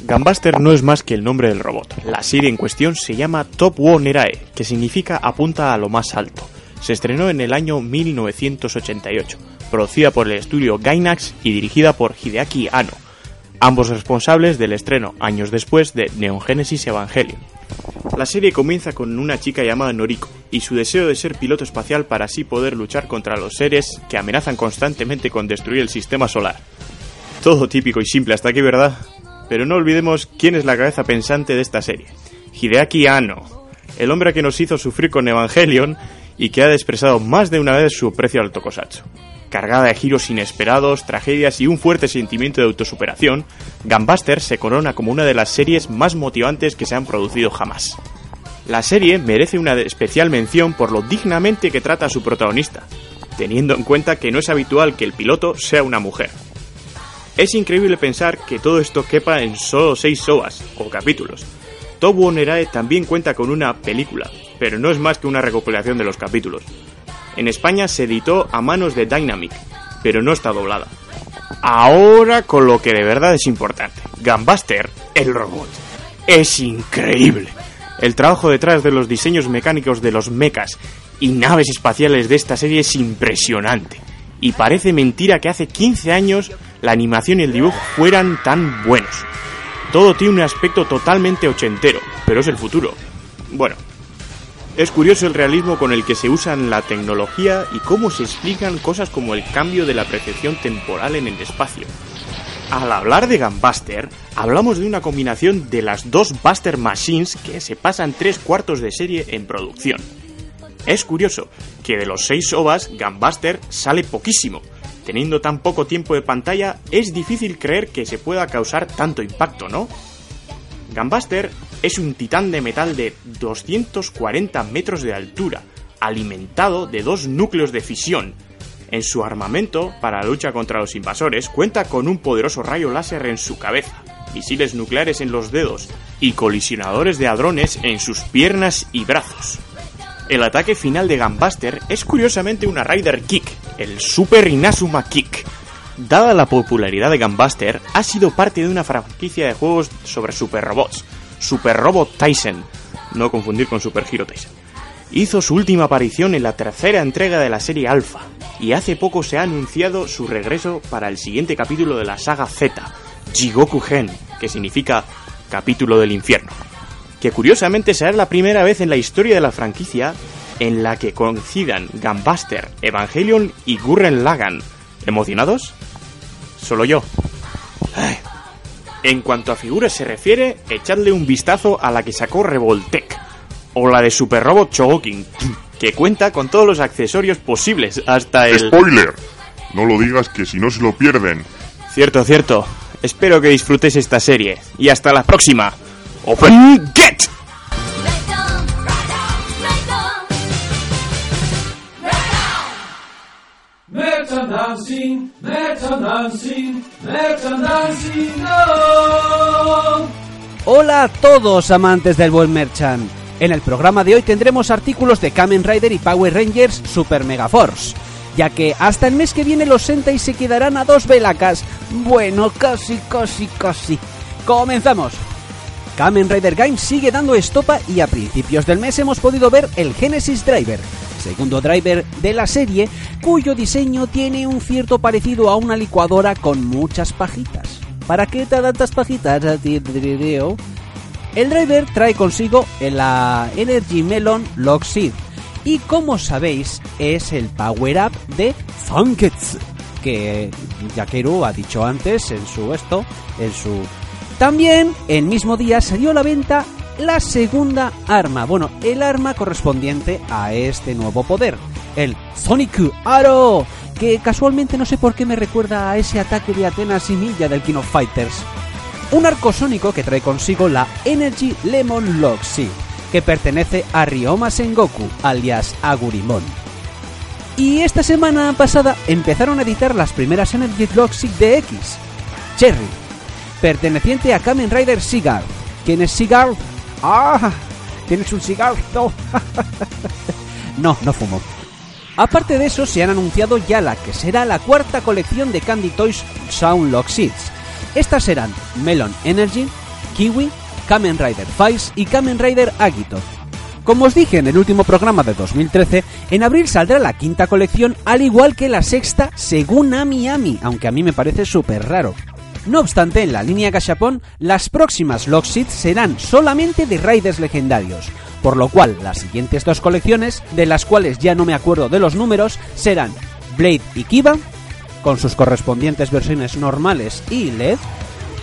[SPEAKER 15] Gunbuster no es más que el nombre del robot. La serie en cuestión se llama Top Wo Nerae, que significa apunta a lo más alto. Se estrenó en el año 1988, producida por el estudio Gainax y dirigida por Hideaki Anno, ambos responsables del estreno años después de Neon Genesis Evangelion. La serie comienza con una chica llamada Noriko y su deseo de ser piloto espacial para así poder luchar contra los seres que amenazan constantemente con destruir el sistema solar. Todo típico y simple hasta aquí, ¿verdad? Pero no olvidemos quién es la cabeza pensante de esta serie. Hideaki Anno, el hombre que nos hizo sufrir con Evangelion y que ha expresado más de una vez su precio al tokusatsu. Cargada de giros inesperados, tragedias y un fuerte sentimiento de autosuperación, Gunbuster se corona como una de las series más motivantes que se han producido jamás. La serie merece una especial mención por lo dignamente que trata a su protagonista, teniendo en cuenta que no es habitual que el piloto sea una mujer. Es increíble pensar que todo esto quepa en solo 6 SOAs o capítulos. Tobu Nerae también cuenta con una película, pero no es más que una recopilación de los capítulos. En España se editó a manos de Dynamic, pero no está doblada. Ahora con lo que de verdad es importante. Gunbuster, el robot. Es increíble. El trabajo detrás de los diseños mecánicos de los mechas y naves espaciales de esta serie es impresionante. Y parece mentira que hace 15 años la animación y el dibujo fueran tan buenos. Todo tiene un aspecto totalmente ochentero, pero es el futuro. Bueno, es curioso el realismo con el que se usan la tecnología y cómo se explican cosas como el cambio de la percepción temporal en el espacio. Al hablar de Gunbuster, hablamos de una combinación de las dos Buster Machines que se pasan tres cuartos de serie en producción. Es curioso que de los seis OVAs, Gunbuster sale poquísimo. Teniendo tan poco tiempo de pantalla, es difícil creer que se pueda causar tanto impacto, ¿no? Gunbuster es un titán de metal de 240 metros de altura, alimentado de dos núcleos de fisión. En su armamento, para la lucha contra los invasores, cuenta con un poderoso rayo láser en su cabeza, misiles nucleares en los dedos y colisionadores de hadrones en sus piernas y brazos. El ataque final de Gunbuster es curiosamente una Rider Kick, el Super Inazuma Kick. Dada la popularidad de Gunbuster, ha sido parte de una franquicia de juegos sobre super robots, Super Robot Tyson, no confundir con Super Hero Tyson. Hizo su última aparición en la tercera entrega de la serie Alpha, y hace poco se ha anunciado su regreso para el siguiente capítulo de la saga Z, Jigoku Gen, que significa capítulo del infierno que curiosamente será la primera vez en la historia de la franquicia en la que coincidan Gunbuster, Evangelion y Gurren Lagann. ¿Emocionados? Solo yo. En cuanto a figuras se refiere, echadle un vistazo a la que sacó Revoltech, o la de Super Robot Chogokin, que cuenta con todos los accesorios posibles, hasta el...
[SPEAKER 4] ¡Spoiler! No lo digas que si no se lo pierden.
[SPEAKER 15] Cierto, cierto. Espero que disfrutéis esta serie. Y hasta la próxima. Open Get!
[SPEAKER 10] Merchandising, merchandising, merchandising, no.
[SPEAKER 8] Hola a todos amantes del buen merchant. En el programa de hoy tendremos artículos de Kamen Rider y Power Rangers Super Mega Force, ya que hasta el mes que viene los Sentai se quedarán a dos velacas. Bueno, casi, casi, casi. Comenzamos. Kamen Rider Games sigue dando estopa y a principios del mes hemos podido ver el Genesis Driver, segundo driver de la serie, cuyo diseño tiene un cierto parecido a una licuadora con muchas pajitas. ¿Para qué te tantas pajitas a ti? El driver trae consigo la Energy Melon Lock Seed y como sabéis es el power up de Funkets que Yakeru ha dicho antes en su esto, en su también el mismo día salió a la venta la segunda arma, bueno, el arma correspondiente a este nuevo poder, el Sonic Arrow, que casualmente no sé por qué me recuerda a ese ataque de Atenas y Milla del King of Fighters. Un arco sónico que trae consigo la Energy Lemon Loxy, que pertenece a Ryoma Sengoku, alias Agurimon. Y esta semana pasada empezaron a editar las primeras Energy Loxy de X, Cherry, perteneciente a Kamen Rider Seagull. ¿Quién es Seagull? ¡Ah! ¿Tienes un cigarro? no, no fumo. Aparte de eso, se han anunciado ya la que será la cuarta colección de Candy Toys Sound Lock Seeds. Estas serán Melon Energy, Kiwi, Kamen Rider Files y Kamen Rider Agito. Como os dije en el último programa de 2013, en abril saldrá la quinta colección, al igual que la sexta, según Ami Ami, aunque a mí me parece súper raro. No obstante, en la línea Gashapon, las próximas Lockseeds serán solamente de Raiders legendarios, por lo cual las siguientes dos colecciones, de las cuales ya no me acuerdo de los números, serán Blade y Kiba, con sus correspondientes versiones normales y LED,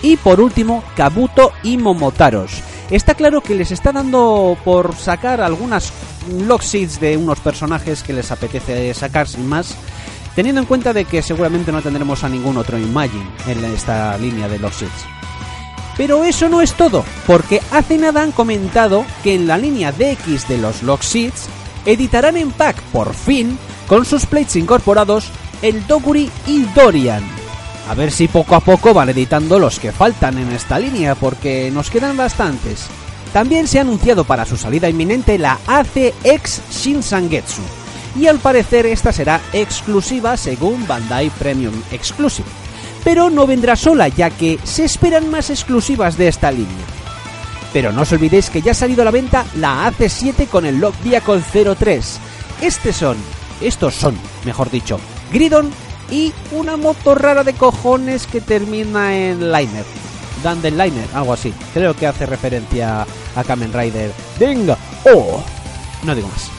[SPEAKER 8] y por último Kabuto y Momotaros. Está claro que les está dando por sacar algunas Lockseeds de unos personajes que les apetece sacar sin más, teniendo en cuenta de que seguramente no tendremos a ningún otro Imagine en esta línea de los Seeds. Pero eso no es todo, porque hace nada han comentado que en la línea DX de los Lock Seeds editarán en pack, por fin, con sus plates incorporados, el Doguri y Dorian. A ver si poco a poco van editando los que faltan en esta línea, porque nos quedan bastantes. También se ha anunciado para su salida inminente la ACX Shinsangetsu, y al parecer esta será exclusiva según Bandai Premium Exclusive. Pero no vendrá sola, ya que se esperan más exclusivas de esta línea. Pero no os olvidéis que ya ha salido a la venta la AC7 con el Lock Vehicle 03. Estos son, estos son, mejor dicho, Gridon y una moto rara de cojones que termina en Liner. Liner, algo así. Creo que hace referencia a Kamen Rider. Venga, oh, no digo más.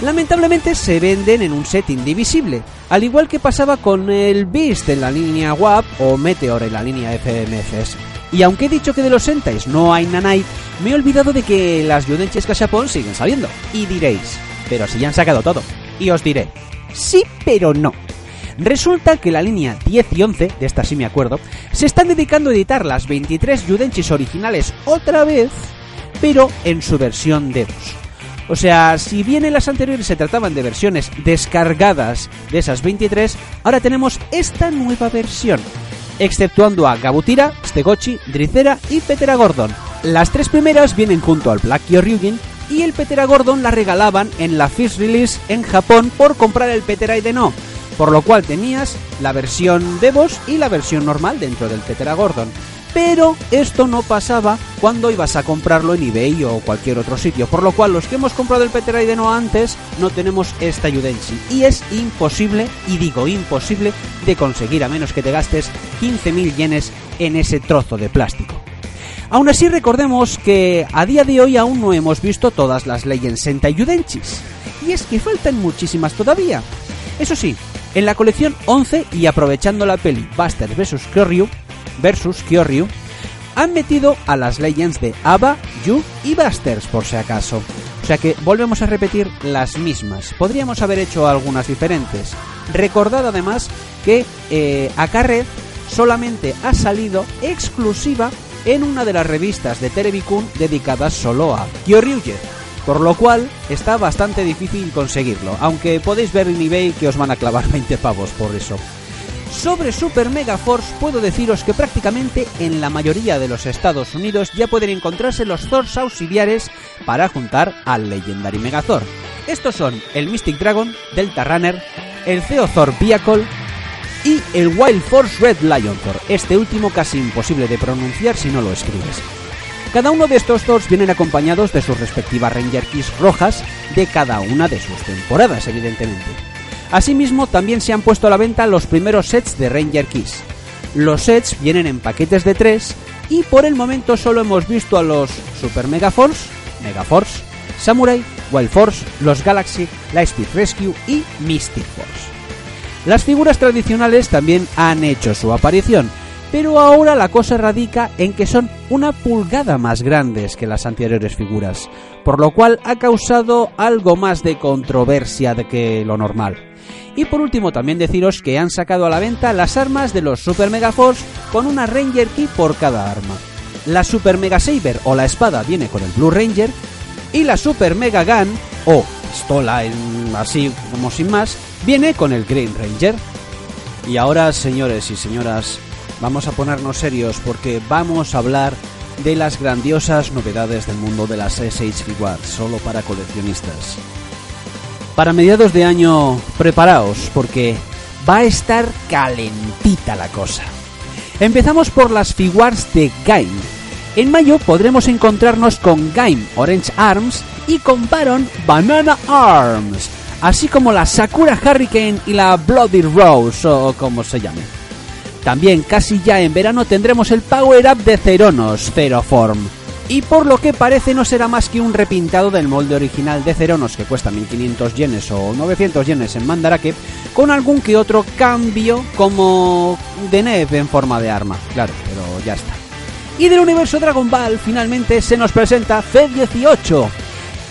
[SPEAKER 8] Lamentablemente se venden en un set indivisible, al igual que pasaba con el Beast en la línea WAP o Meteor en la línea FMFS. Y aunque he dicho que de los Sentais no hay Nanai, me he olvidado de que las Yudenchis Gashapon siguen saliendo. Y diréis, pero si ya han sacado todo. Y os diré, sí, pero no. Resulta que la línea 10 y 11, de esta sí me acuerdo, se están dedicando a editar las 23 Yudenchis originales otra vez, pero en su versión Devos. O sea, si bien en las anteriores se trataban de versiones descargadas de esas 23, ahora tenemos esta nueva versión, exceptuando a Gabutira, Stegochi, Dricera y Petera Gordon. Las tres primeras vienen junto al Black Ryujin y el Petera Gordon la regalaban en la Fish Release en Japón por comprar el Peteraide no, por lo cual tenías la versión Devos y la versión normal dentro del Petera Gordon. Pero esto no pasaba cuando ibas a comprarlo en eBay o cualquier otro sitio, por lo cual los que hemos comprado el Peteraide no antes no tenemos esta Yudenchi y es imposible, y digo imposible, de conseguir a menos que te gastes 15.000 yenes en ese trozo de plástico. Aún así recordemos que a día de hoy aún no hemos visto todas las Legends Sentai Yudenchis, y es que faltan muchísimas todavía. Eso sí, en la colección 11 y aprovechando la peli Buster vs. Kyoryu, versus Kyoryu, han metido a las Legends de Ava, Yu y Busters por si acaso. O sea que volvemos a repetir las mismas. Podríamos haber hecho algunas diferentes. Recordad además que eh, Acarred solamente ha salido exclusiva en una de las revistas de Terebikun dedicadas solo a Kyoryuger, por lo cual está bastante difícil conseguirlo, aunque podéis ver en eBay que os van a clavar 20 pavos por eso. Sobre Super Mega Force puedo deciros que prácticamente en la mayoría de los Estados Unidos ya pueden encontrarse los Thors auxiliares para juntar al Legendary Megazord. Estos son el Mystic Dragon, Delta Runner, el Theothor Vehicle y el Wild Force Red Lion Thor, este último casi imposible de pronunciar si no lo escribes. Cada uno de estos Thors vienen acompañados de sus respectivas Ranger Keys rojas de cada una de sus temporadas, evidentemente. Asimismo, también se han puesto a la venta los primeros sets de Ranger Keys. Los sets vienen en paquetes de 3 y por el momento solo hemos visto a los Super Mega Force, Mega Force, Samurai, Wild Force, los Galaxy, Lightspeed Rescue y Mystic Force. Las figuras tradicionales también han hecho su aparición, pero ahora la cosa radica en que son una pulgada más grandes que las anteriores figuras, por lo cual ha causado algo más de controversia de que lo normal. Y por último también deciros que han sacado a la venta las armas de los Super Mega Force con una Ranger Key por cada arma. La Super Mega Saber o la espada viene con el Blue Ranger y la Super Mega Gun o pistola así como sin más viene con el Green Ranger. Y ahora, señores y señoras, vamos a ponernos serios porque vamos a hablar de las grandiosas novedades del mundo de las SH Figuarts, solo para coleccionistas. Para mediados de año, preparaos porque va a estar calentita la cosa. Empezamos por las Figuarts de Gaim. En mayo podremos encontrarnos con Gaim Orange Arms y con Baron Banana Arms, así como la Sakura Hurricane y la Bloody Rose o como se llame. También casi ya en verano tendremos el Power Up de Ceronos, Ceroform. Y por lo que parece no será más que un repintado del molde original de Ceronos que cuesta 1500 yenes o 900 yenes en Mandarake, con algún que otro cambio como de Neve en forma de arma. Claro, pero ya está. Y del universo Dragon Ball finalmente se nos presenta F18.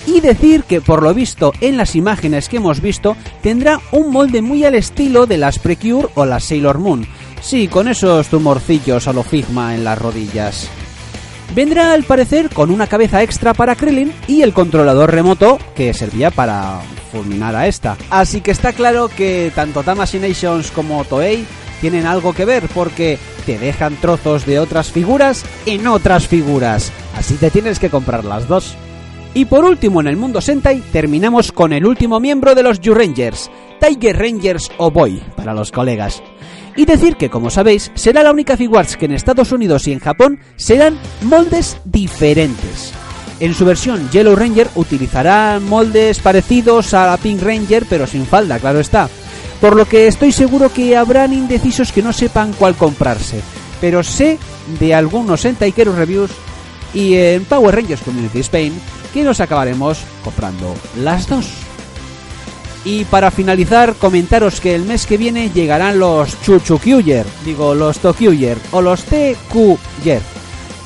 [SPEAKER 8] Y decir que por lo visto en las imágenes que hemos visto tendrá un molde muy al estilo de las Precure o las Sailor Moon. Sí, con esos tumorcillos a lo Figma en las rodillas. Vendrá al parecer con una cabeza extra para Krillin y el controlador remoto que servía para fulminar a esta. Así que está claro que tanto Tamashii Nations como Toei tienen algo que ver porque te dejan trozos de otras figuras en otras figuras. Así te tienes que comprar las dos. Y por último en el mundo Sentai terminamos con el último miembro de los U-Rangers, Tiger Rangers o Boy para los colegas. Y decir que, como sabéis, será la única Figuarts que en Estados Unidos y en Japón serán moldes diferentes. En su versión Yellow Ranger utilizará moldes parecidos a la Pink Ranger, pero sin falda, claro está. Por lo que estoy seguro que habrán indecisos que no sepan cuál comprarse. Pero sé de algunos en Taikeru Reviews y en Power Rangers Community Spain, que nos acabaremos comprando las dos. Y para finalizar, comentaros que el mes que viene llegarán los Chuchukyuyer, digo los Tokyuyer o los TQyer.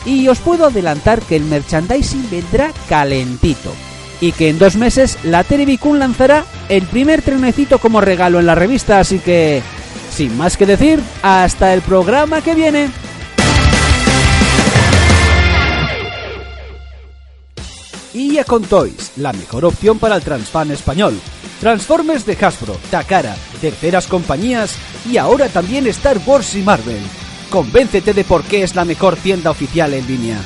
[SPEAKER 8] Y os puedo adelantar que el merchandising vendrá calentito. Y que en dos meses la Televicun lanzará el primer trenecito como regalo en la revista, así que, sin más que decir, hasta el programa que viene. IA con Toys, la mejor opción para el transfan español. Transformers de Hasbro, Takara, terceras compañías y ahora también Star Wars y Marvel. Convéncete de por qué es la mejor tienda oficial en línea.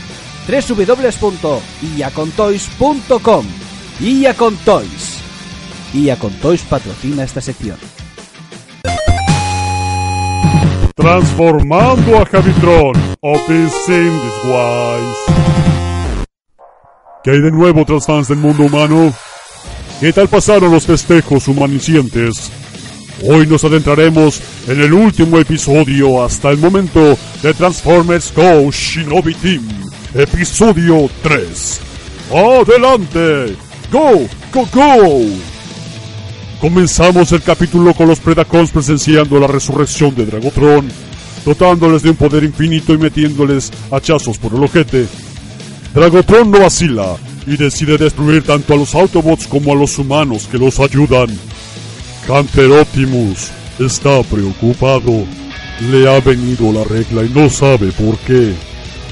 [SPEAKER 8] www.iacontoys.com IA con patrocina esta sección.
[SPEAKER 4] Transformando a Javitron, Office in Disguise. ¿Qué hay de nuevo, transfans del mundo humano? ¿Qué tal pasaron los festejos humanicientes? Hoy nos adentraremos en el último episodio hasta el momento de Transformers Go Shinobi Team, episodio 3. ¡Adelante! ¡Go! ¡Go! ¡Go! Comenzamos el capítulo con los Predacons presenciando la resurrección de Dragotron, dotándoles de un poder infinito y metiéndoles hachazos por el ojete. Dragotron no vacila y decide destruir tanto a los Autobots como a los humanos que los ayudan. Canter Optimus está preocupado. Le ha venido la regla y no sabe por qué.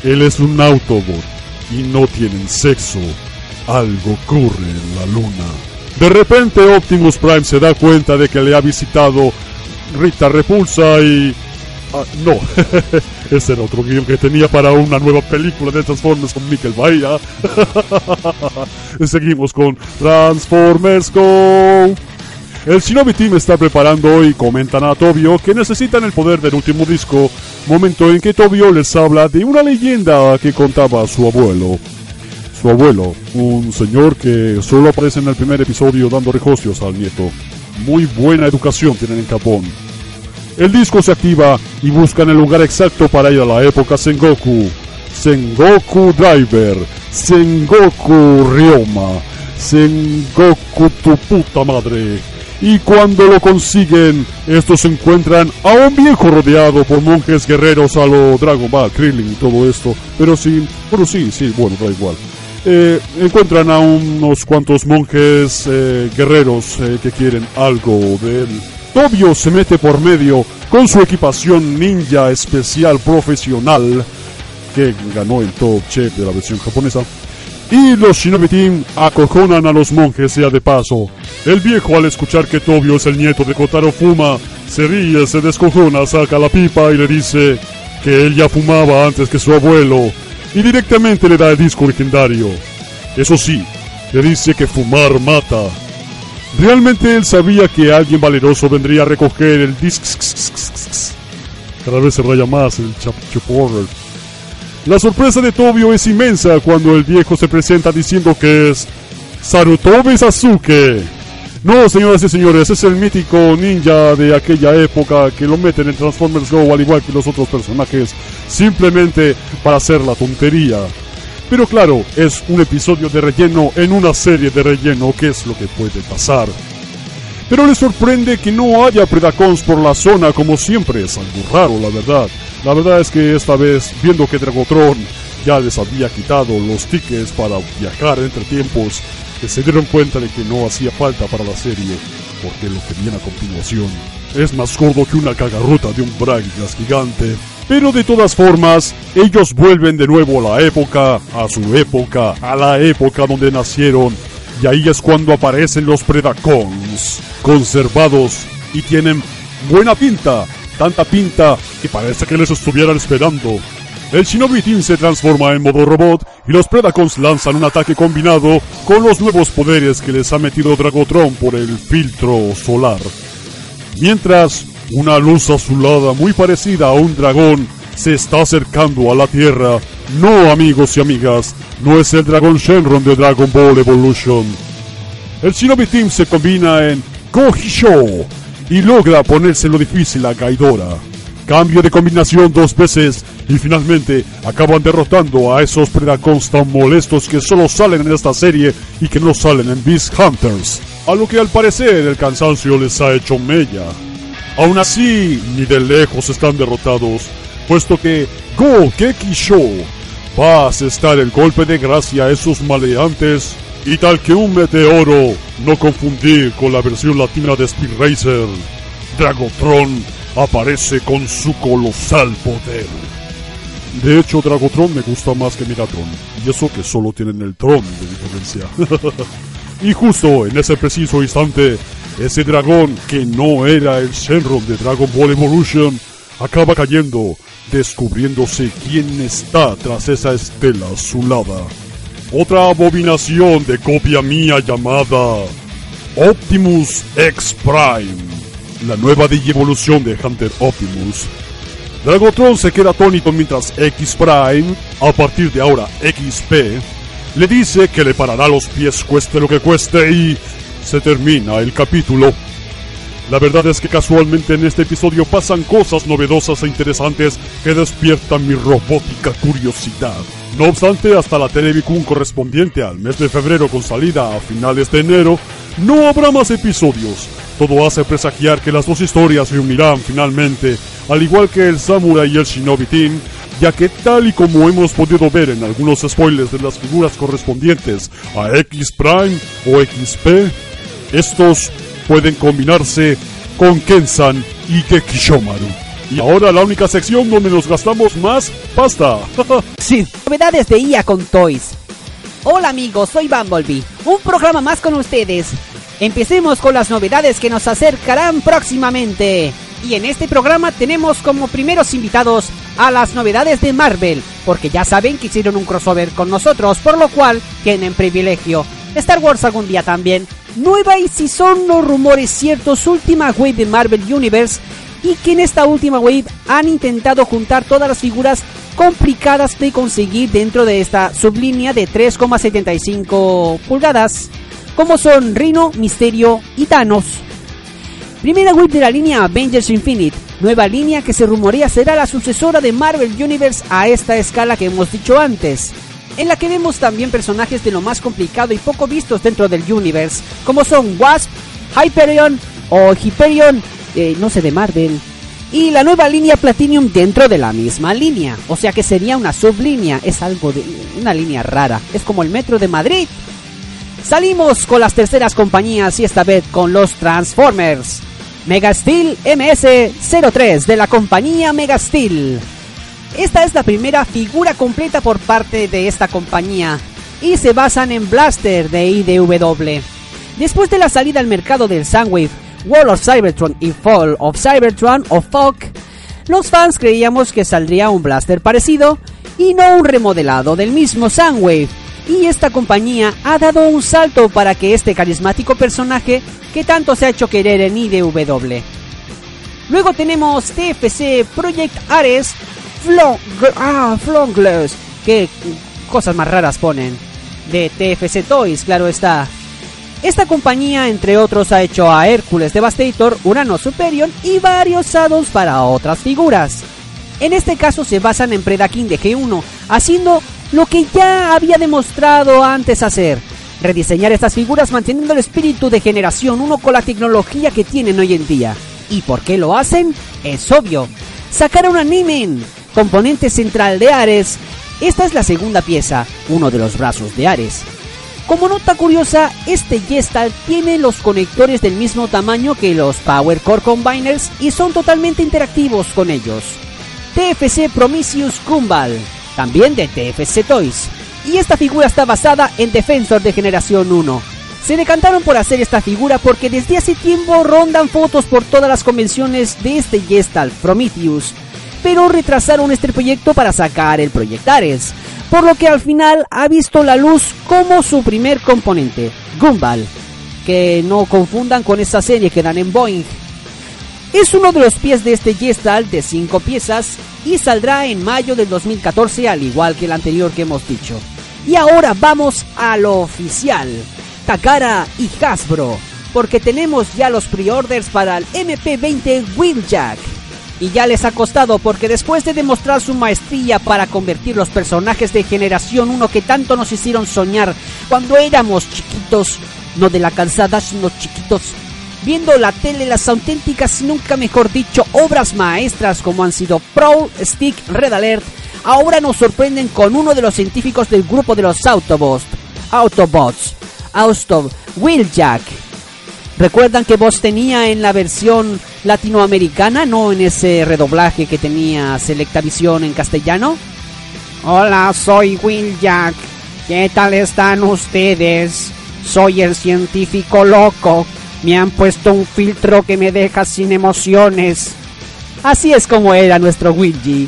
[SPEAKER 4] Él es un Autobot y no tienen sexo. Algo ocurre en la luna. De repente Optimus Prime se da cuenta de que le ha visitado Rita Repulsa y... Ah, no, ese era otro guion que tenía para una nueva película de Transformers con Michael Bahía. Seguimos con Transformers Go. El Shinobi Team está preparando y comentan a Tobio que necesitan el poder del último disco, momento en que Tobio les habla de una leyenda que contaba su abuelo. Su abuelo, un señor que solo aparece en el primer episodio dando regocios al nieto. Muy buena educación tienen en Japón. El disco se activa y buscan el lugar exacto para ir a la época Sengoku. Sengoku Driver, Sengoku Ryoma, Sengoku tu puta madre. Y cuando lo consiguen, estos encuentran a un viejo rodeado por monjes guerreros a lo Dragon Ball, Krillin y todo esto. Pero sí, bueno, sí, sí, bueno, da igual. Eh, encuentran a unos cuantos monjes eh, guerreros eh, que quieren algo de él. Tobio se mete por medio con su equipación ninja especial profesional que ganó el top chef de la versión japonesa. Y los Shinobi acojonan a los monjes sea de paso. El viejo al escuchar que Tobio es el nieto de Kotaro Fuma, se ríe, se descojona, saca la pipa y le dice que él ya fumaba antes que su abuelo y directamente le da el disco legendario. Eso sí, le dice que fumar mata. Realmente él sabía que alguien valeroso vendría a recoger el disco. Cada vez se raya más el chaporro. La sorpresa de Tobio es inmensa cuando el viejo se presenta diciendo que es Sarutobi Sasuke. No, señoras y señores, es el mítico ninja de aquella época que lo meten en Transformers Go al igual que los otros personajes, simplemente para hacer la tontería. Pero claro, es un episodio de relleno en una serie de relleno, que es lo que puede pasar. Pero le sorprende que no haya Predacons por la zona como siempre, es algo raro la verdad. La verdad es que esta vez, viendo que Dragotron ya les había quitado los tickets para viajar entre tiempos, se dieron cuenta de que no hacía falta para la serie, porque lo que viene a continuación es más gordo que una cagarruta de un Bragas gigante. Pero de todas formas, ellos vuelven de nuevo a la época, a su época, a la época donde nacieron, y ahí es cuando aparecen los Predacons, conservados y tienen buena pinta, tanta pinta que parece que les estuvieran esperando. El Shinobi Team se transforma en modo robot y los Predacons lanzan un ataque combinado con los nuevos poderes que les ha metido Dragotron por el filtro solar. Mientras, una luz azulada muy parecida a un dragón se está acercando a la Tierra. No, amigos y amigas, no es el dragón Shenron de Dragon Ball Evolution. El Shinobi Team se combina en Gohisho y logra ponérselo difícil a Gaidora. Cambio de combinación dos veces Y finalmente acaban derrotando a esos Predacons tan molestos que solo salen en esta serie y que no salen en Beast Hunters. A lo que al parecer el cansancio les ha hecho mella. Aún así, ni de lejos están derrotados, puesto que Go Keki Show va a asestar el golpe de gracia a esos maleantes y tal que un meteoro, no confundir con la versión latina de Speed Racer, Dragotron aparece con su colosal poder. De hecho, Dragotron me gusta más que Megatron, y eso que solo tienen el Tron de diferencia. y justo en ese preciso instante, ese dragón que no era el Shenron de Dragon Ball Evolution, acaba cayendo, descubriéndose quién está tras esa estela azulada. Otra abominación de copia mía llamada Optimus X Prime, la nueva digievolución de Hunter Optimus. Dragotron se queda atónito mientras X Prime, a partir de ahora XP, le dice que le parará los pies cueste lo que cueste y se termina el capítulo. La verdad es que casualmente en este episodio pasan cosas novedosas e interesantes que despiertan mi robótica curiosidad. No obstante, hasta la Televicun correspondiente al mes de febrero con salida a finales de enero, no habrá más episodios. Todo hace presagiar que las dos historias se unirán finalmente, al igual que el Samurai y el Shinobi Team, ya que tal y como hemos podido ver en algunos spoilers de las figuras correspondientes a X Prime o XP, estos pueden combinarse con Kensan y Gekishomaru. Y ahora la única sección donde nos gastamos más pasta.
[SPEAKER 8] sí, novedades de IA con Toys. Hola amigos, soy Bumblebee. Un programa más con ustedes. Empecemos con las novedades que nos acercarán próximamente. Y en este programa tenemos como primeros invitados a las novedades de Marvel, porque ya saben que hicieron un crossover con nosotros, por lo cual tienen privilegio. Star Wars algún día también. Nueva y si son los rumores ciertos, última wave de Marvel Universe y que en esta última wave han intentado juntar todas las figuras complicadas de conseguir dentro de esta sublínea de 3,75 pulgadas, como son Rhino, Misterio y Thanos. Primera wave de la línea Avengers Infinite, nueva línea que se rumorea será la sucesora de Marvel Universe a esta escala que hemos dicho antes, en la que vemos también personajes de lo más complicado y poco vistos dentro del universe, como son Wasp, Hyperion o Hyperion, eh, no sé de Marvel, y la nueva línea Platinum dentro de la misma línea, o sea que sería una sublínea, es algo de una línea rara, es como el metro de Madrid. Salimos con las terceras compañías y esta vez con los Transformers. Megasteel MS03 de la compañía Megasteel. Esta es la primera figura completa por parte de esta compañía y se basan en Blaster de IDW. Después de la salida al mercado del Soundwave, World of Cybertron y Fall of Cybertron o FOC, los fans creíamos que saldría un Blaster parecido y no un remodelado del mismo Soundwave. Y esta compañía ha dado un salto para que este carismático personaje que tanto se ha hecho querer en IDW. Luego tenemos TFC Project Ares Flong ah. Qué cosas más raras ponen. De TFC Toys, claro está. Esta compañía, entre otros, ha hecho a Hércules Devastator, Urano Superior y varios addons para otras figuras. En este caso se basan en Predaking de G1, haciendo lo que ya había demostrado antes hacer. Rediseñar estas figuras manteniendo el espíritu de generación 1 con la tecnología que tienen hoy en día. ¿Y por qué lo hacen? Es obvio. Sacar un anime componente central de Ares, esta es la segunda pieza, uno de los brazos de Ares. Como nota curiosa, este Gestal tiene los conectores del mismo tamaño que los Power Core Combiners y son totalmente interactivos con ellos. TFC Prometheus Gumball, también de TFC Toys. Y esta figura está basada en Defensor de generación 1. Se decantaron por hacer esta figura porque desde hace tiempo rondan fotos por todas las convenciones de este Gestal Prometheus, pero retrasaron este proyecto para sacar el Proyectares, por lo que al final ha visto la luz como su primer componente, Gumball, que no confundan con esta serie que dan en Boeing. Es uno de los pies de este Gestal de 5 piezas y saldrá en mayo del 2014 al igual que el anterior que hemos dicho. Y ahora vamos a lo oficial, Takara y Hasbro, porque tenemos ya los pre-orders para el MP20 Wheeljack. Y ya les ha costado porque después de demostrar su maestría para convertir los personajes de Generación 1 que tanto nos hicieron soñar cuando éramos chiquitos, no de la calzada, sino chiquitos, viendo la tele las auténticas, nunca mejor dicho, obras maestras como han sido Pro, Stick, Red Alert, ahora nos sorprenden con uno de los científicos del grupo de los Autobots, Autobots, Autob, Wheeljack. ¿Recuerdan que voz tenía en la versión latinoamericana, no en ese redoblaje que tenía Selectavisión en castellano? Hola, soy Wheeljack. ¿Qué tal están ustedes? Soy el científico loco. Me han puesto un filtro que me deja sin emociones. Así es como era nuestro Luigi.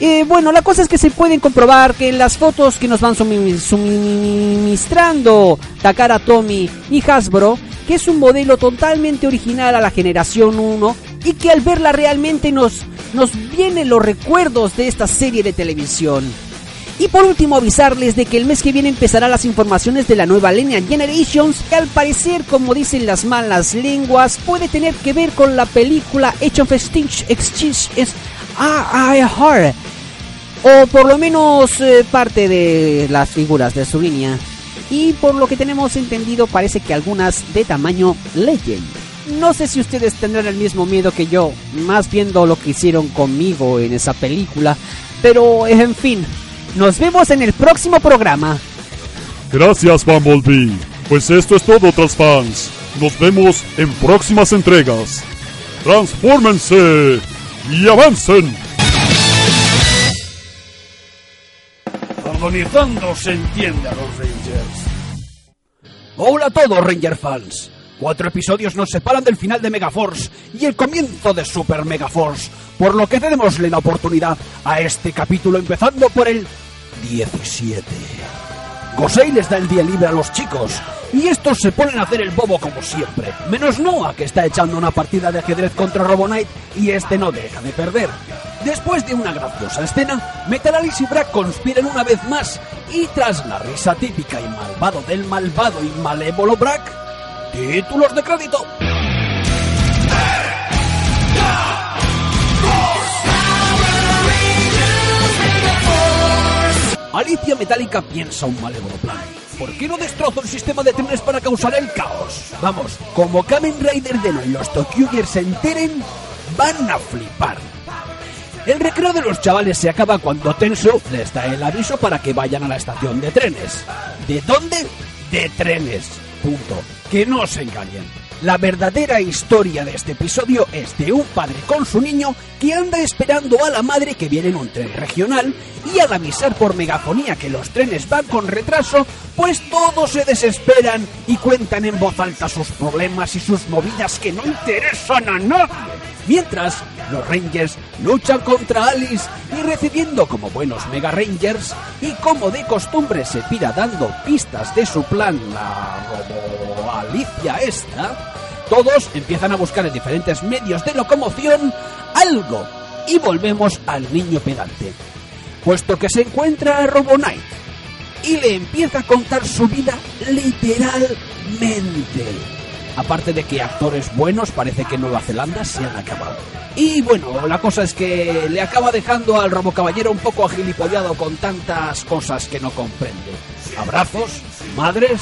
[SPEAKER 8] Eh, bueno, la cosa es que se pueden comprobar que las fotos que nos van sumi- suministrando Takara Tomy y Hasbro, que es un modelo totalmente original a la generación 1 y que al verla realmente nos, nos vienen los recuerdos de esta serie de televisión. Y por último avisarles de que el mes que viene empezará las informaciones de la nueva línea Generations que al parecer, como dicen las malas lenguas, puede tener que ver con la película Age of Extinction Exchange o por lo menos eh, parte de las figuras de su línea. Y por lo que tenemos entendido parece que algunas de tamaño Legend. No sé si ustedes tendrán el mismo miedo que yo, más viendo lo que hicieron conmigo en esa película, pero en fin, nos vemos en el próximo programa.
[SPEAKER 4] Gracias, Bumblebee. Pues esto es todo, fans. Nos vemos en próximas entregas. Transfórmense y avancen.
[SPEAKER 1] Organizando se entiende a los Rangers. Hola a todos, Ranger fans. Cuatro episodios nos separan del final de Megaforce y el comienzo de Super Megaforce, por lo que démosle la oportunidad a este capítulo empezando por el 17. Gosei les da el día libre a los chicos y estos se ponen a hacer el bobo como siempre, menos Noah que está echando una partida de ajedrez contra Robonite y este no deja de perder. Después de una graciosa escena, Metalalis y Brack conspiran una vez más y tras la risa típica y malvado del malvado y malévolo Brack, títulos de crédito. Alicia Metálica piensa un malévolo plan. ¿Por qué no destrozo el sistema de trenes para causar el caos? Vamos, como Kamen Rider Deno y los Tokyugers se enteren, van a flipar. El recreo de los chavales se acaba cuando Tenso les da el aviso para que vayan a la estación de trenes. ¿De dónde? De trenes. Punto. Que no se engañen. La verdadera historia de este episodio es de un padre con su niño que anda esperando a la madre que viene en un tren regional y al avisar por megafonía que los trenes van con retraso, pues todos se desesperan y cuentan en voz alta sus problemas y sus movidas que no interesan a nadie. Mientras, los Rangers luchan contra Alice y recibiendo como buenos Mega Rangers y como de costumbre se pira dando pistas de su plan la robo Alicia esta, todos empiezan a buscar en diferentes medios de locomoción algo y volvemos al niño pedante, puesto que se encuentra a Robonite y le empieza a contar su vida literalmente. Aparte de que actores buenos parece que Nueva Zelanda se han acabado. Y bueno, la cosa es que le acaba dejando al Robocaballero un poco agilipollado con tantas cosas que no comprende. Abrazos, madres,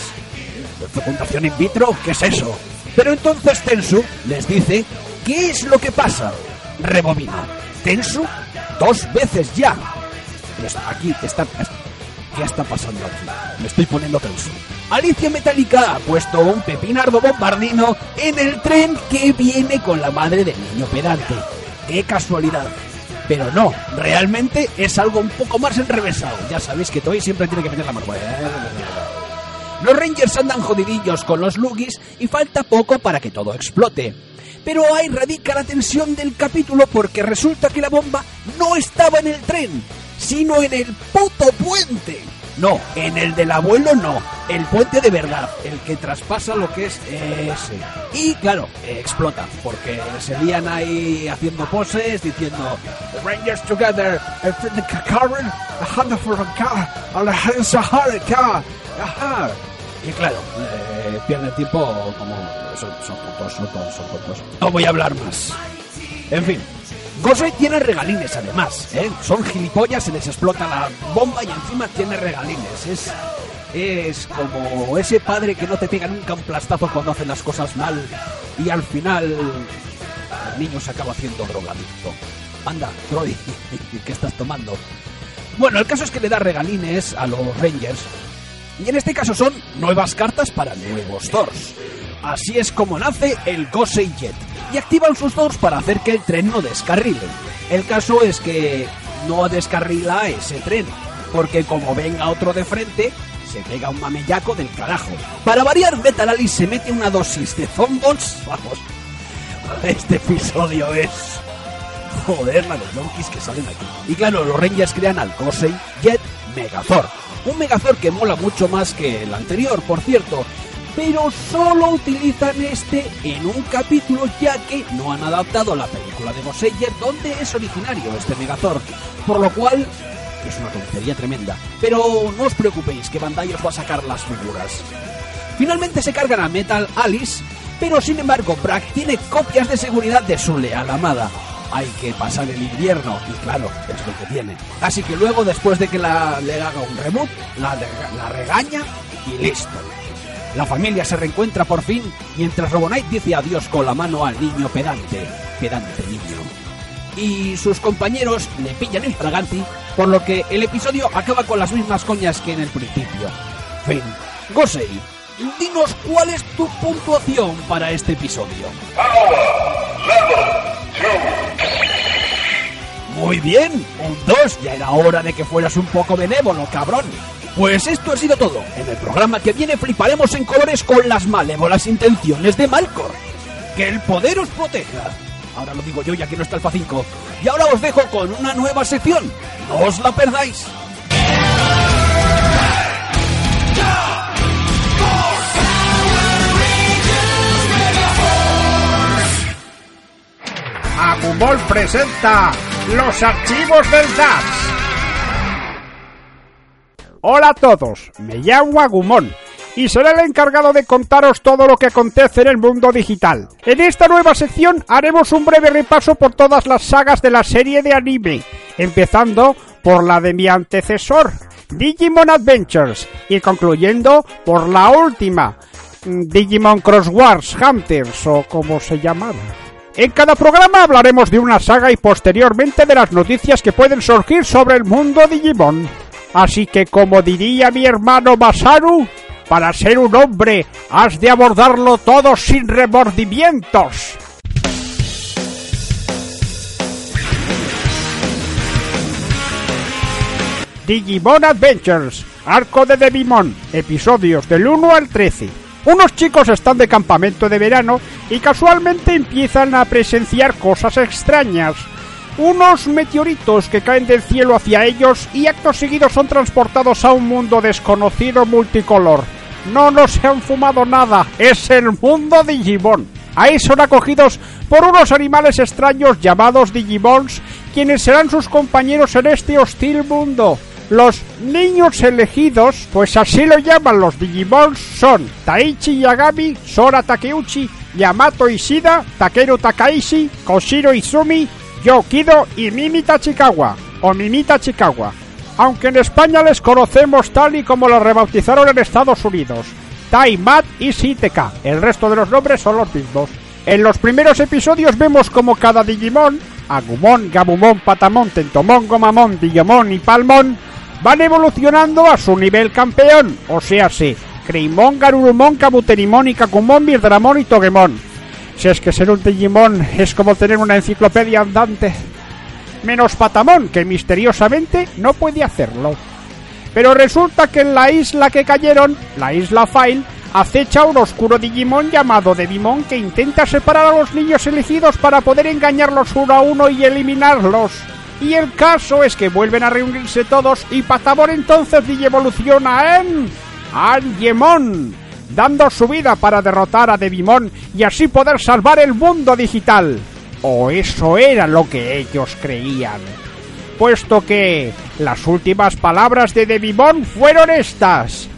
[SPEAKER 1] fecundación in vitro, ¿qué es eso? Pero entonces Tensu les dice, ¿qué es lo que pasa? Rebobina. Tensu, dos veces ya. Aquí, está... ¿Qué está pasando aquí? Me estoy poniendo tenso. Alicia Metálica ha puesto un pepinardo bombardino en el tren que viene con la madre del niño pedante. ¡Qué casualidad! Pero no, realmente es algo un poco más enrevesado. Ya sabéis que Toy siempre tiene que meter la mano. Los Rangers andan jodidillos con los Lugis y falta poco para que todo explote. Pero ahí radica la tensión del capítulo porque resulta que la bomba no estaba en el tren, sino en el puto puente. No, en el del abuelo no, el puente de verdad, el que traspasa lo que es ese. Y claro, explota, porque se lían ahí haciendo poses, diciendo "The Rangers together, the Ajá. Y claro, eh, pierden tiempo como son, son tontos, son tontos, son tontos. No voy a hablar más. En fin, Gosei tiene regalines además, ¿eh? Son gilipollas, se les explota la bomba y encima tiene regalines. Es, es como ese padre que no te pega nunca un plastazo cuando hacen las cosas mal y al final el niño se acaba haciendo drogadicto. Anda, Troy, ¿qué estás tomando? Bueno, el caso es que le da regalines a los Rangers. Y en este caso son nuevas cartas para nuevos Thors. Así es como nace el Gosei Jet. Y activan sus Thors para hacer que el tren no descarrile. El caso es que no descarrila ese tren. Porque como venga otro de frente, se pega un mamellaco del carajo. Para variar, Metal Alice se mete una dosis de zombots. Vamos, este episodio es Joder, la de que salen aquí. Y claro, los Rangers crean al Gosei Jet Megazord. Un Megazord que mola mucho más que el anterior, por cierto. Pero solo utilizan este en un capítulo ya que no han adaptado la película de Gosei Jet donde es originario este Megazord. Por lo cual es una tontería tremenda. Pero no os preocupéis que Bandai os va a sacar las figuras. Finalmente se cargan a Metal Alice, pero sin embargo Brack tiene copias de seguridad de su leal amada hay que pasar el invierno y claro, es lo que tiene. Así que luego, después de que le haga un reboot, la, la regaña y listo. La familia se reencuentra por fin mientras Robonite dice adiós con la mano al niño pedante, pedante niño. Y sus compañeros le pillan el fraganti, por lo que el episodio acaba con las mismas coñas que en el principio. Fin. Gosei, dinos cuál es tu puntuación para este episodio. Muy bien, un 2, ya era hora de que fueras un poco benévolo, cabrón. Pues esto ha sido todo. En el programa que viene fliparemos en colores con las malévolas intenciones de Malcor. Que el poder os proteja. Ahora lo digo yo ya que no está el F5. Y ahora os dejo con una nueva sección. No os la perdáis.
[SPEAKER 16] Agumon presenta los archivos del DAX. Hola a todos, me llamo Agumon y seré el encargado de contaros todo lo que acontece en el mundo digital. En esta nueva sección haremos un breve repaso por todas las sagas de la serie de anime, empezando por la de mi antecesor, Digimon Adventures, y concluyendo por la última, Digimon Cross Wars Hunters o como se llamaba. En cada programa hablaremos de una saga y posteriormente de las noticias que pueden surgir sobre el mundo Digimon. Así que como diría mi hermano Masaru, para ser un hombre has de abordarlo todo sin remordimientos. Digimon Adventures, Arco de Devimon, episodios del 1 al 13. Unos chicos están de campamento de verano y casualmente empiezan a presenciar cosas extrañas. Unos meteoritos que caen del cielo hacia ellos y actos seguidos son transportados a un mundo desconocido multicolor. No nos han fumado nada, es el mundo Digimon. Ahí son acogidos por unos animales extraños llamados Digimons, quienes serán sus compañeros en este hostil mundo. Los niños elegidos, pues así lo llaman los Digimons, son Taichi Yagami, Sora Takeuchi, Yamato Ishida, Takeru Takaishi, Koshiro Izumi, Yo Kido y Mimi Tachikawa, o Mimi Tachikawa. Aunque en España les conocemos tal y como los rebautizaron en Estados Unidos. Tai, Mat y Shiteka. El resto de los nombres son los mismos. En los primeros episodios vemos como cada Digimon, Agumon, Gabumon, Patamon, Tentomon, Gomamon, Digimon y Palmon, van evolucionando a su nivel campeón, o sea, sí, Greymon, Garurumon, Kabuterimon y Kakumon, Mirdramon y Togemon. Si es que ser un Digimon es como tener una enciclopedia andante. Menos Patamon, que misteriosamente no puede hacerlo. Pero resulta que en la isla que cayeron, la isla File, acecha un oscuro Digimon llamado Devimon que intenta separar a los niños elegidos para poder engañarlos uno a uno y eliminarlos. Y el caso es que vuelven a reunirse todos y Patamon entonces digievoluciona en... Angemon, dando su vida para derrotar a Devimon y así poder salvar el mundo digital. O eso era lo que ellos creían. Puesto que las últimas palabras de Devimon fueron estas.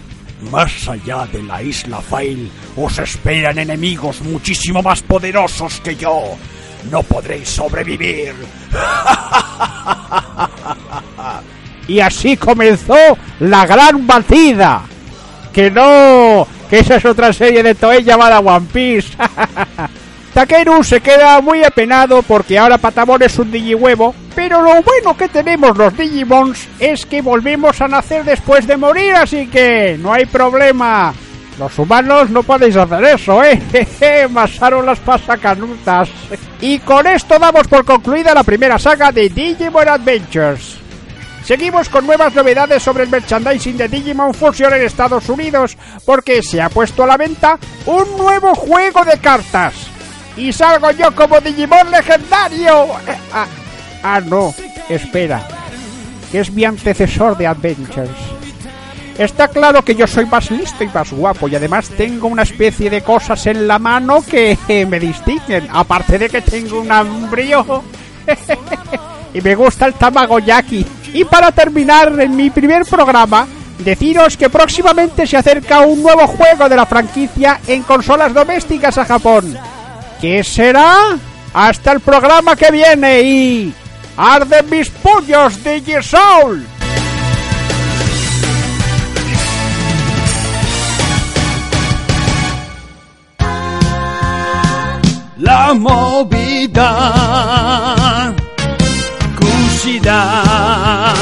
[SPEAKER 17] Más allá de la isla Fail os esperan enemigos muchísimo más poderosos que yo. No podréis sobrevivir.
[SPEAKER 16] Y así comenzó la gran batida. Que no, que esa es otra serie de Toei llamada One Piece. Takeru se queda muy apenado porque ahora Patamon es un digihuevo, pero lo bueno que tenemos los Digimons es que volvemos a nacer después de morir, así que no hay problema. Los humanos no podéis hacer eso, ¿eh? Jeje, Masaron las pasacanutas. Y con esto damos por concluida la primera saga de Digimon Adventures. Seguimos con nuevas novedades sobre el merchandising de Digimon Fusion en Estados Unidos, porque se ha puesto a la venta un nuevo juego de cartas. Y salgo yo como Digimon legendario. Eh, ah, ah, no, espera, que es mi antecesor de Adventures. Está claro que yo soy más listo y más guapo y además tengo una especie de cosas en la mano que me distinguen, aparte de que tengo un hambrío. y me gusta el Tamagoyaki. Y para terminar en mi primer programa, deciros que próximamente se acerca un nuevo juego de la franquicia en consolas domésticas a Japón. ¿Qué será? Hasta el programa que viene y... ¡Arden mis puños, Digisoul!
[SPEAKER 17] La movida. Cusidad.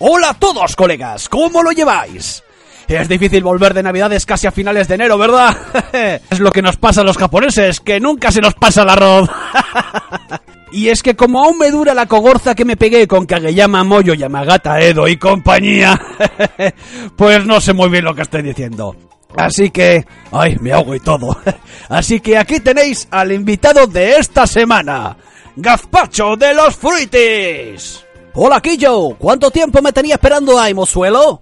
[SPEAKER 1] Hola a todos, colegas, ¿cómo lo lleváis? Es difícil volver de Navidades casi a finales de enero, ¿verdad? es lo que nos pasa a los japoneses, que nunca se nos pasa el arroz. y es que como aún me dura la cogorza que me pegué con Kageyama Moyo, Yamagata, Edo y compañía, pues no sé muy bien lo que estoy diciendo. Así que... ¡Ay, me ahogo y todo! Así que aquí tenéis al invitado de esta semana, Gazpacho de los Fruitis. Hola, Quillo. ¿Cuánto tiempo me tenía esperando ahí, mozuelo?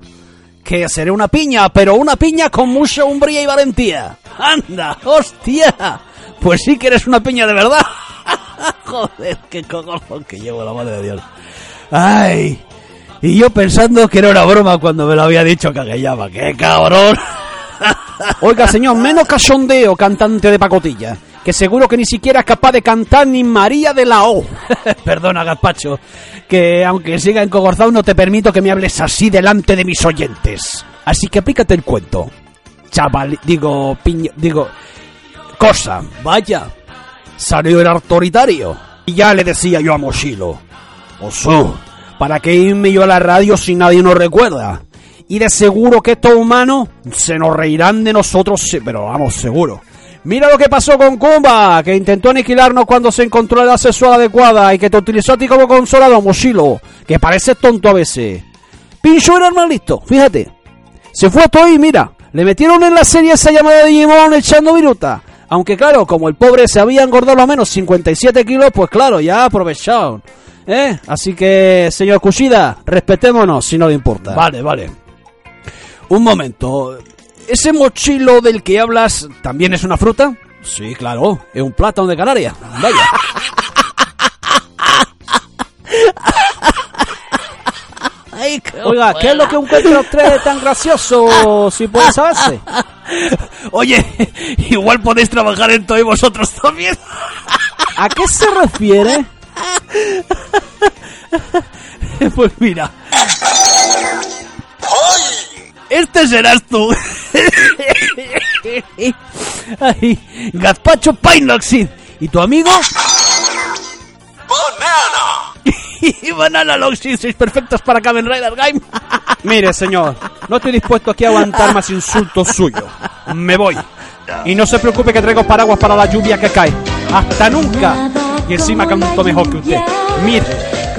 [SPEAKER 1] Que seré una piña, pero una piña con mucha umbría y valentía. ¡Anda! ¡Hostia! Pues sí que eres una piña de verdad. Joder, qué cogolón que llevo, la madre de Dios. ¡Ay! Y yo pensando que era una broma cuando me lo había dicho Kageyama. ¡Qué cabrón! Oiga, señor, menos cachondeo, cantante de pacotilla. Que seguro que ni siquiera es capaz de cantar ni María de la O. Perdona, Gazpacho, que aunque siga encogorzado no te permito que me hables así delante de mis oyentes. Así que aplícate el cuento. Chaval, digo, piño, digo, cosa, vaya. Salió el autoritario. Y ya le decía yo a Moshilo. Oso, ¿para qué irme yo a la radio si nadie nos recuerda? Y de seguro que estos humanos se nos reirán de nosotros, pero vamos, seguro. Mira lo que pasó con Kumba, que intentó aniquilarnos cuando se encontró la sexual adecuada y que te utilizó a ti como consolado, Moshilo, que parece tonto a veces. Pincho era el más listo, fíjate. Se fue a todo y mira, le metieron en la serie esa llamada de Digimon echando viruta. Aunque claro, como el pobre se había engordado lo menos 57 kilos, pues claro, ya aprovecharon. ¿Eh? Así que, señor Kushida, respetémonos si no le importa. Vale, vale. Un momento. ¿Ese mochilo del que hablas también es una fruta? Sí, claro, es un plátano de Canarias. Vaya. Oiga, ¿qué es lo que encuentra usted tan gracioso? Si puede saberse.
[SPEAKER 17] Oye, igual podéis trabajar en todo y vosotros también.
[SPEAKER 1] ¿A qué se refiere?
[SPEAKER 17] Pues mira. Este serás tú. Ay, Gazpacho Pinoxid. ¿Y tu amigo? ¡Banana! y Banana Loxid, sois perfectos para Kamen Rider Game.
[SPEAKER 1] Mire, señor, no estoy dispuesto aquí a aguantar más insultos suyos. Me voy. Y no se preocupe que traigo paraguas para la lluvia que cae. Hasta nunca. Y encima canto mejor que usted. Mire.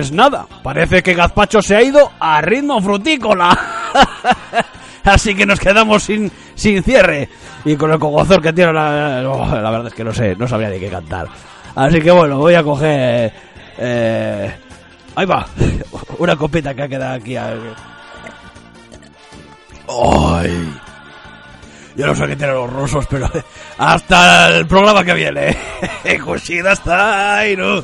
[SPEAKER 1] Pues nada, parece que Gazpacho se ha ido a ritmo frutícola. Así que nos quedamos sin, sin cierre. Y con el cogozor que tiene, la, oh, la verdad es que no sé, no sabía ni qué cantar. Así que bueno, voy a coger... Eh, ahí va, una copita que ha quedado aquí. Ay. Yo no sé qué tienen los rusos, pero hasta el programa que viene. Kushida está ahí, ¿no?